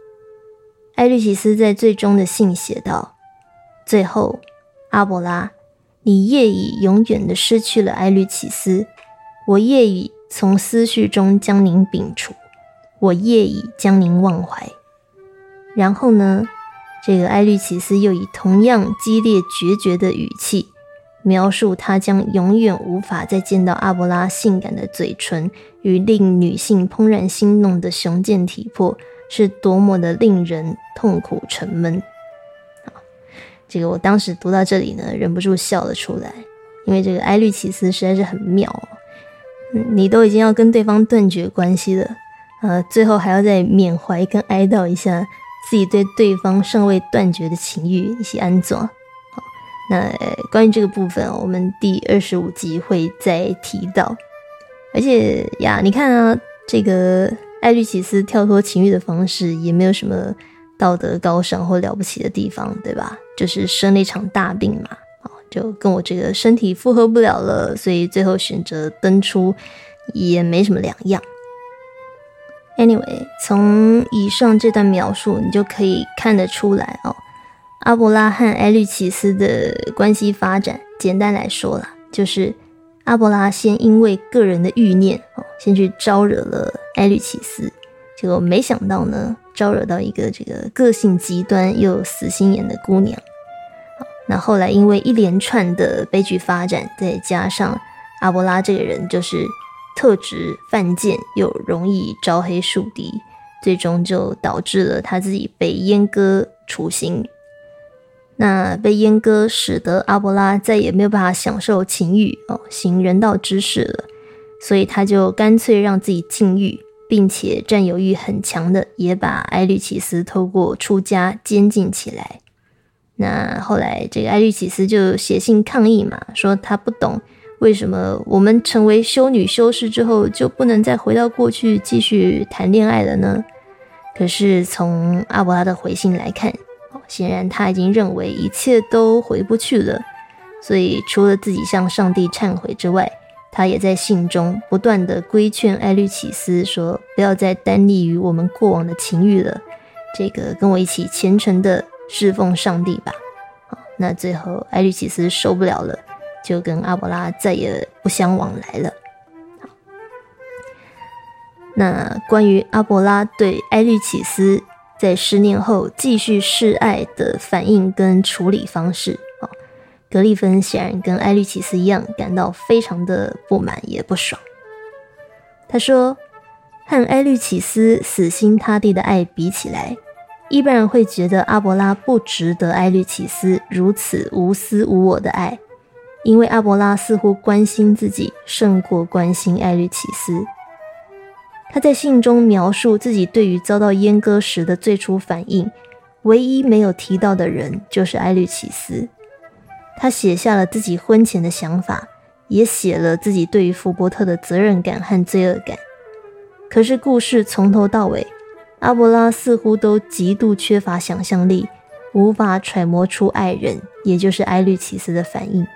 埃律启斯在最终的信写道：“最后，阿伯拉，你业已永远的失去了埃律启斯，我业已从思绪中将您摒除，我业已将您忘怀。”然后呢，这个埃律启斯又以同样激烈决绝的语气。描述他将永远无法再见到阿波拉性感的嘴唇与令女性怦然心动的雄健体魄是多么的令人痛苦沉闷。这个我当时读到这里呢，忍不住笑了出来，因为这个埃律奇斯实在是很妙。嗯，你都已经要跟对方断绝关系了，呃，最后还要再缅怀跟哀悼一下自己对对方尚未断绝的情欲，一起安坐。那关于这个部分，我们第二十五集会再提到。而且呀，你看啊，这个艾律奇斯跳脱情欲的方式也没有什么道德高尚或了不起的地方，对吧？就是生了一场大病嘛，啊，就跟我这个身体负荷不了了，所以最后选择登出，也没什么两样。Anyway，从以上这段描述，你就可以看得出来哦。阿伯拉和埃律奇斯的关系发展，简单来说啦，就是阿伯拉先因为个人的欲念哦，先去招惹了埃律奇斯，结果没想到呢，招惹到一个这个个性极端又死心眼的姑娘。那后来因为一连串的悲剧发展，再加上阿波拉这个人就是特质犯贱又容易招黑树敌，最终就导致了他自己被阉割处刑。那被阉割，使得阿波拉再也没有办法享受情欲哦，行人道之事了，所以他就干脆让自己禁欲，并且占有欲很强的，也把埃律奇斯透过出家监禁起来。那后来这个埃律奇斯就写信抗议嘛，说他不懂为什么我们成为修女修士之后就不能再回到过去继续谈恋爱了呢？可是从阿伯拉的回信来看。显然他已经认为一切都回不去了，所以除了自己向上帝忏悔之外，他也在信中不断的规劝艾律启斯说：“不要再单立于我们过往的情欲了，这个跟我一起虔诚的侍奉上帝吧。”，那最后艾律启斯受不了了，就跟阿伯拉再也不相往来了。那关于阿伯拉对艾律启斯。在十年后继续示爱的反应跟处理方式，格里芬显然跟艾律奇斯一样，感到非常的不满也不爽。他说，和艾律奇斯死心塌地的爱比起来，一般人会觉得阿伯拉不值得艾律奇斯如此无私无我的爱，因为阿伯拉似乎关心自己胜过关心艾律奇斯。他在信中描述自己对于遭到阉割时的最初反应，唯一没有提到的人就是埃律奇斯。他写下了自己婚前的想法，也写了自己对于福伯特的责任感和罪恶感。可是故事从头到尾，阿伯拉似乎都极度缺乏想象力，无法揣摩出爱人，也就是埃律奇斯的反应。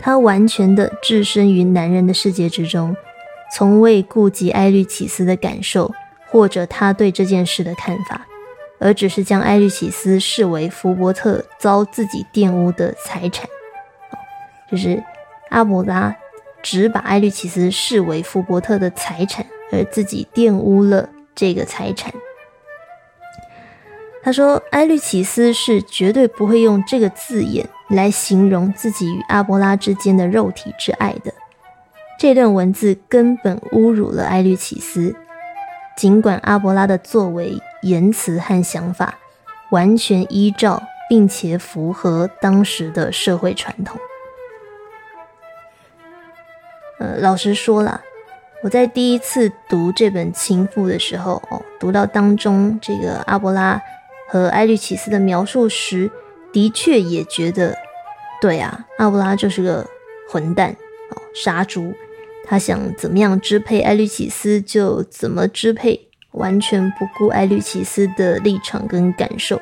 他完全的置身于男人的世界之中。从未顾及埃律启斯的感受，或者他对这件事的看法，而只是将埃律启斯视为福伯特遭自己玷污的财产。就是阿伯拉只把埃律启斯视为福伯特的财产，而自己玷污了这个财产。他说，埃律启斯是绝对不会用这个字眼来形容自己与阿伯拉之间的肉体之爱的。这段文字根本侮辱了埃律启斯，尽管阿伯拉的作为、言辞和想法完全依照并且符合当时的社会传统。呃，老实说了，我在第一次读这本《情妇》的时候，哦，读到当中这个阿伯拉和艾律奇斯的描述时，的确也觉得，对啊，阿伯拉就是个混蛋，哦，杀猪。他想怎么样支配艾律奇斯就怎么支配，完全不顾艾律奇斯的立场跟感受。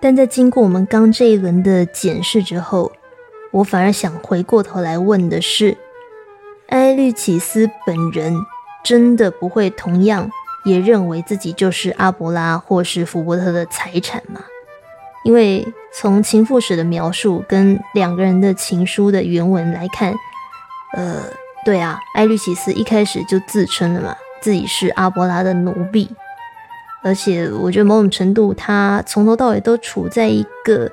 但在经过我们刚这一轮的检视之后，我反而想回过头来问的是：埃律启斯本人真的不会同样也认为自己就是阿伯拉或是福伯特的财产吗？因为从情妇史的描述跟两个人的情书的原文来看，呃，对啊，埃律启斯一开始就自称了嘛，自己是阿波拉的奴婢，而且我觉得某种程度，他从头到尾都处在一个。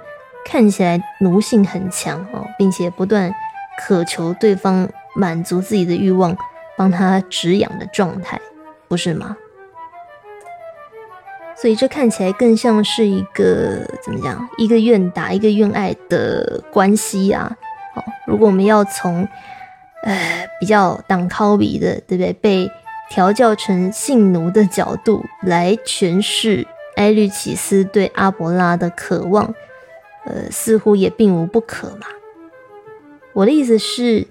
看起来奴性很强哦，并且不断渴求对方满足自己的欲望，帮他止痒的状态，不是吗？所以这看起来更像是一个怎么讲，一个愿打一个愿爱的关系啊。哦，如果我们要从呃比较挡靠比的，对不对？被调教成性奴的角度来诠释埃律启斯对阿伯拉的渴望。呃，似乎也并无不可嘛。我的意思是，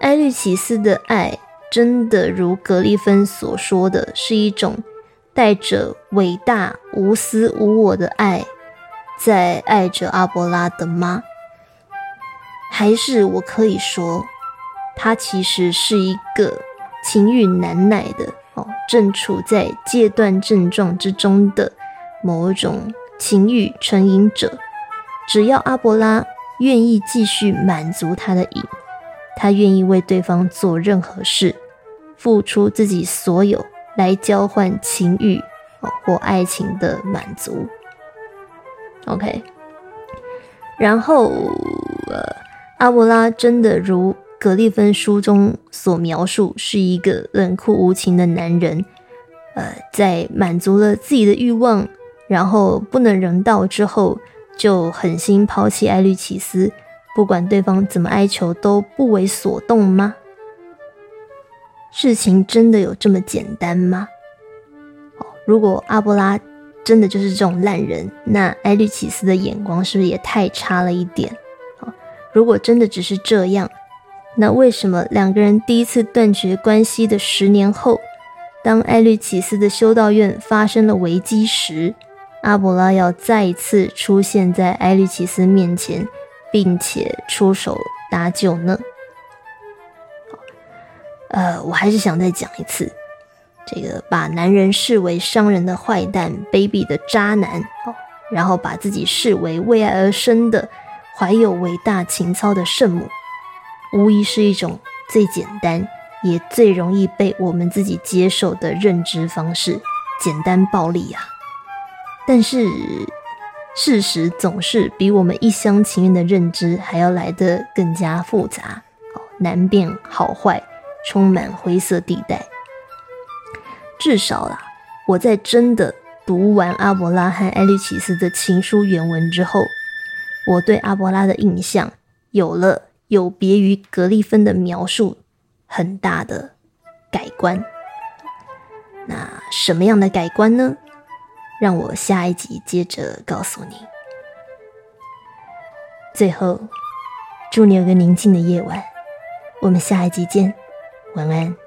埃律奇斯的爱真的如格利芬所说的是一种带着伟大无私无我的爱，在爱着阿伯拉的吗？还是我可以说，他其实是一个情欲难耐的哦，正处在戒断症状之中的某一种情欲成瘾者？只要阿伯拉愿意继续满足他的瘾，他愿意为对方做任何事，付出自己所有来交换情欲哦或爱情的满足。OK，然后呃，阿伯拉真的如格利芬书中所描述，是一个冷酷无情的男人。呃，在满足了自己的欲望，然后不能人道之后。就狠心抛弃艾律奇斯，不管对方怎么哀求都不为所动吗？事情真的有这么简单吗？哦，如果阿波拉真的就是这种烂人，那艾律奇斯的眼光是不是也太差了一点？哦，如果真的只是这样，那为什么两个人第一次断绝关系的十年后，当艾律奇斯的修道院发生了危机时？阿伯拉要再一次出现在艾律奇斯面前，并且出手搭救呢？呃，我还是想再讲一次，这个把男人视为商人的坏蛋、卑鄙的渣男，然后把自己视为为爱而生的、怀有伟大情操的圣母，无疑是一种最简单也最容易被我们自己接受的认知方式——简单暴力呀。但是，事实总是比我们一厢情愿的认知还要来得更加复杂，哦，难辨好坏，充满灰色地带。至少啦，我在真的读完阿伯拉和艾利奇斯的情书原文之后，我对阿伯拉的印象有了有别于格利芬的描述很大的改观。那什么样的改观呢？让我下一集接着告诉你。最后，祝你有个宁静的夜晚。我们下一集见，晚安。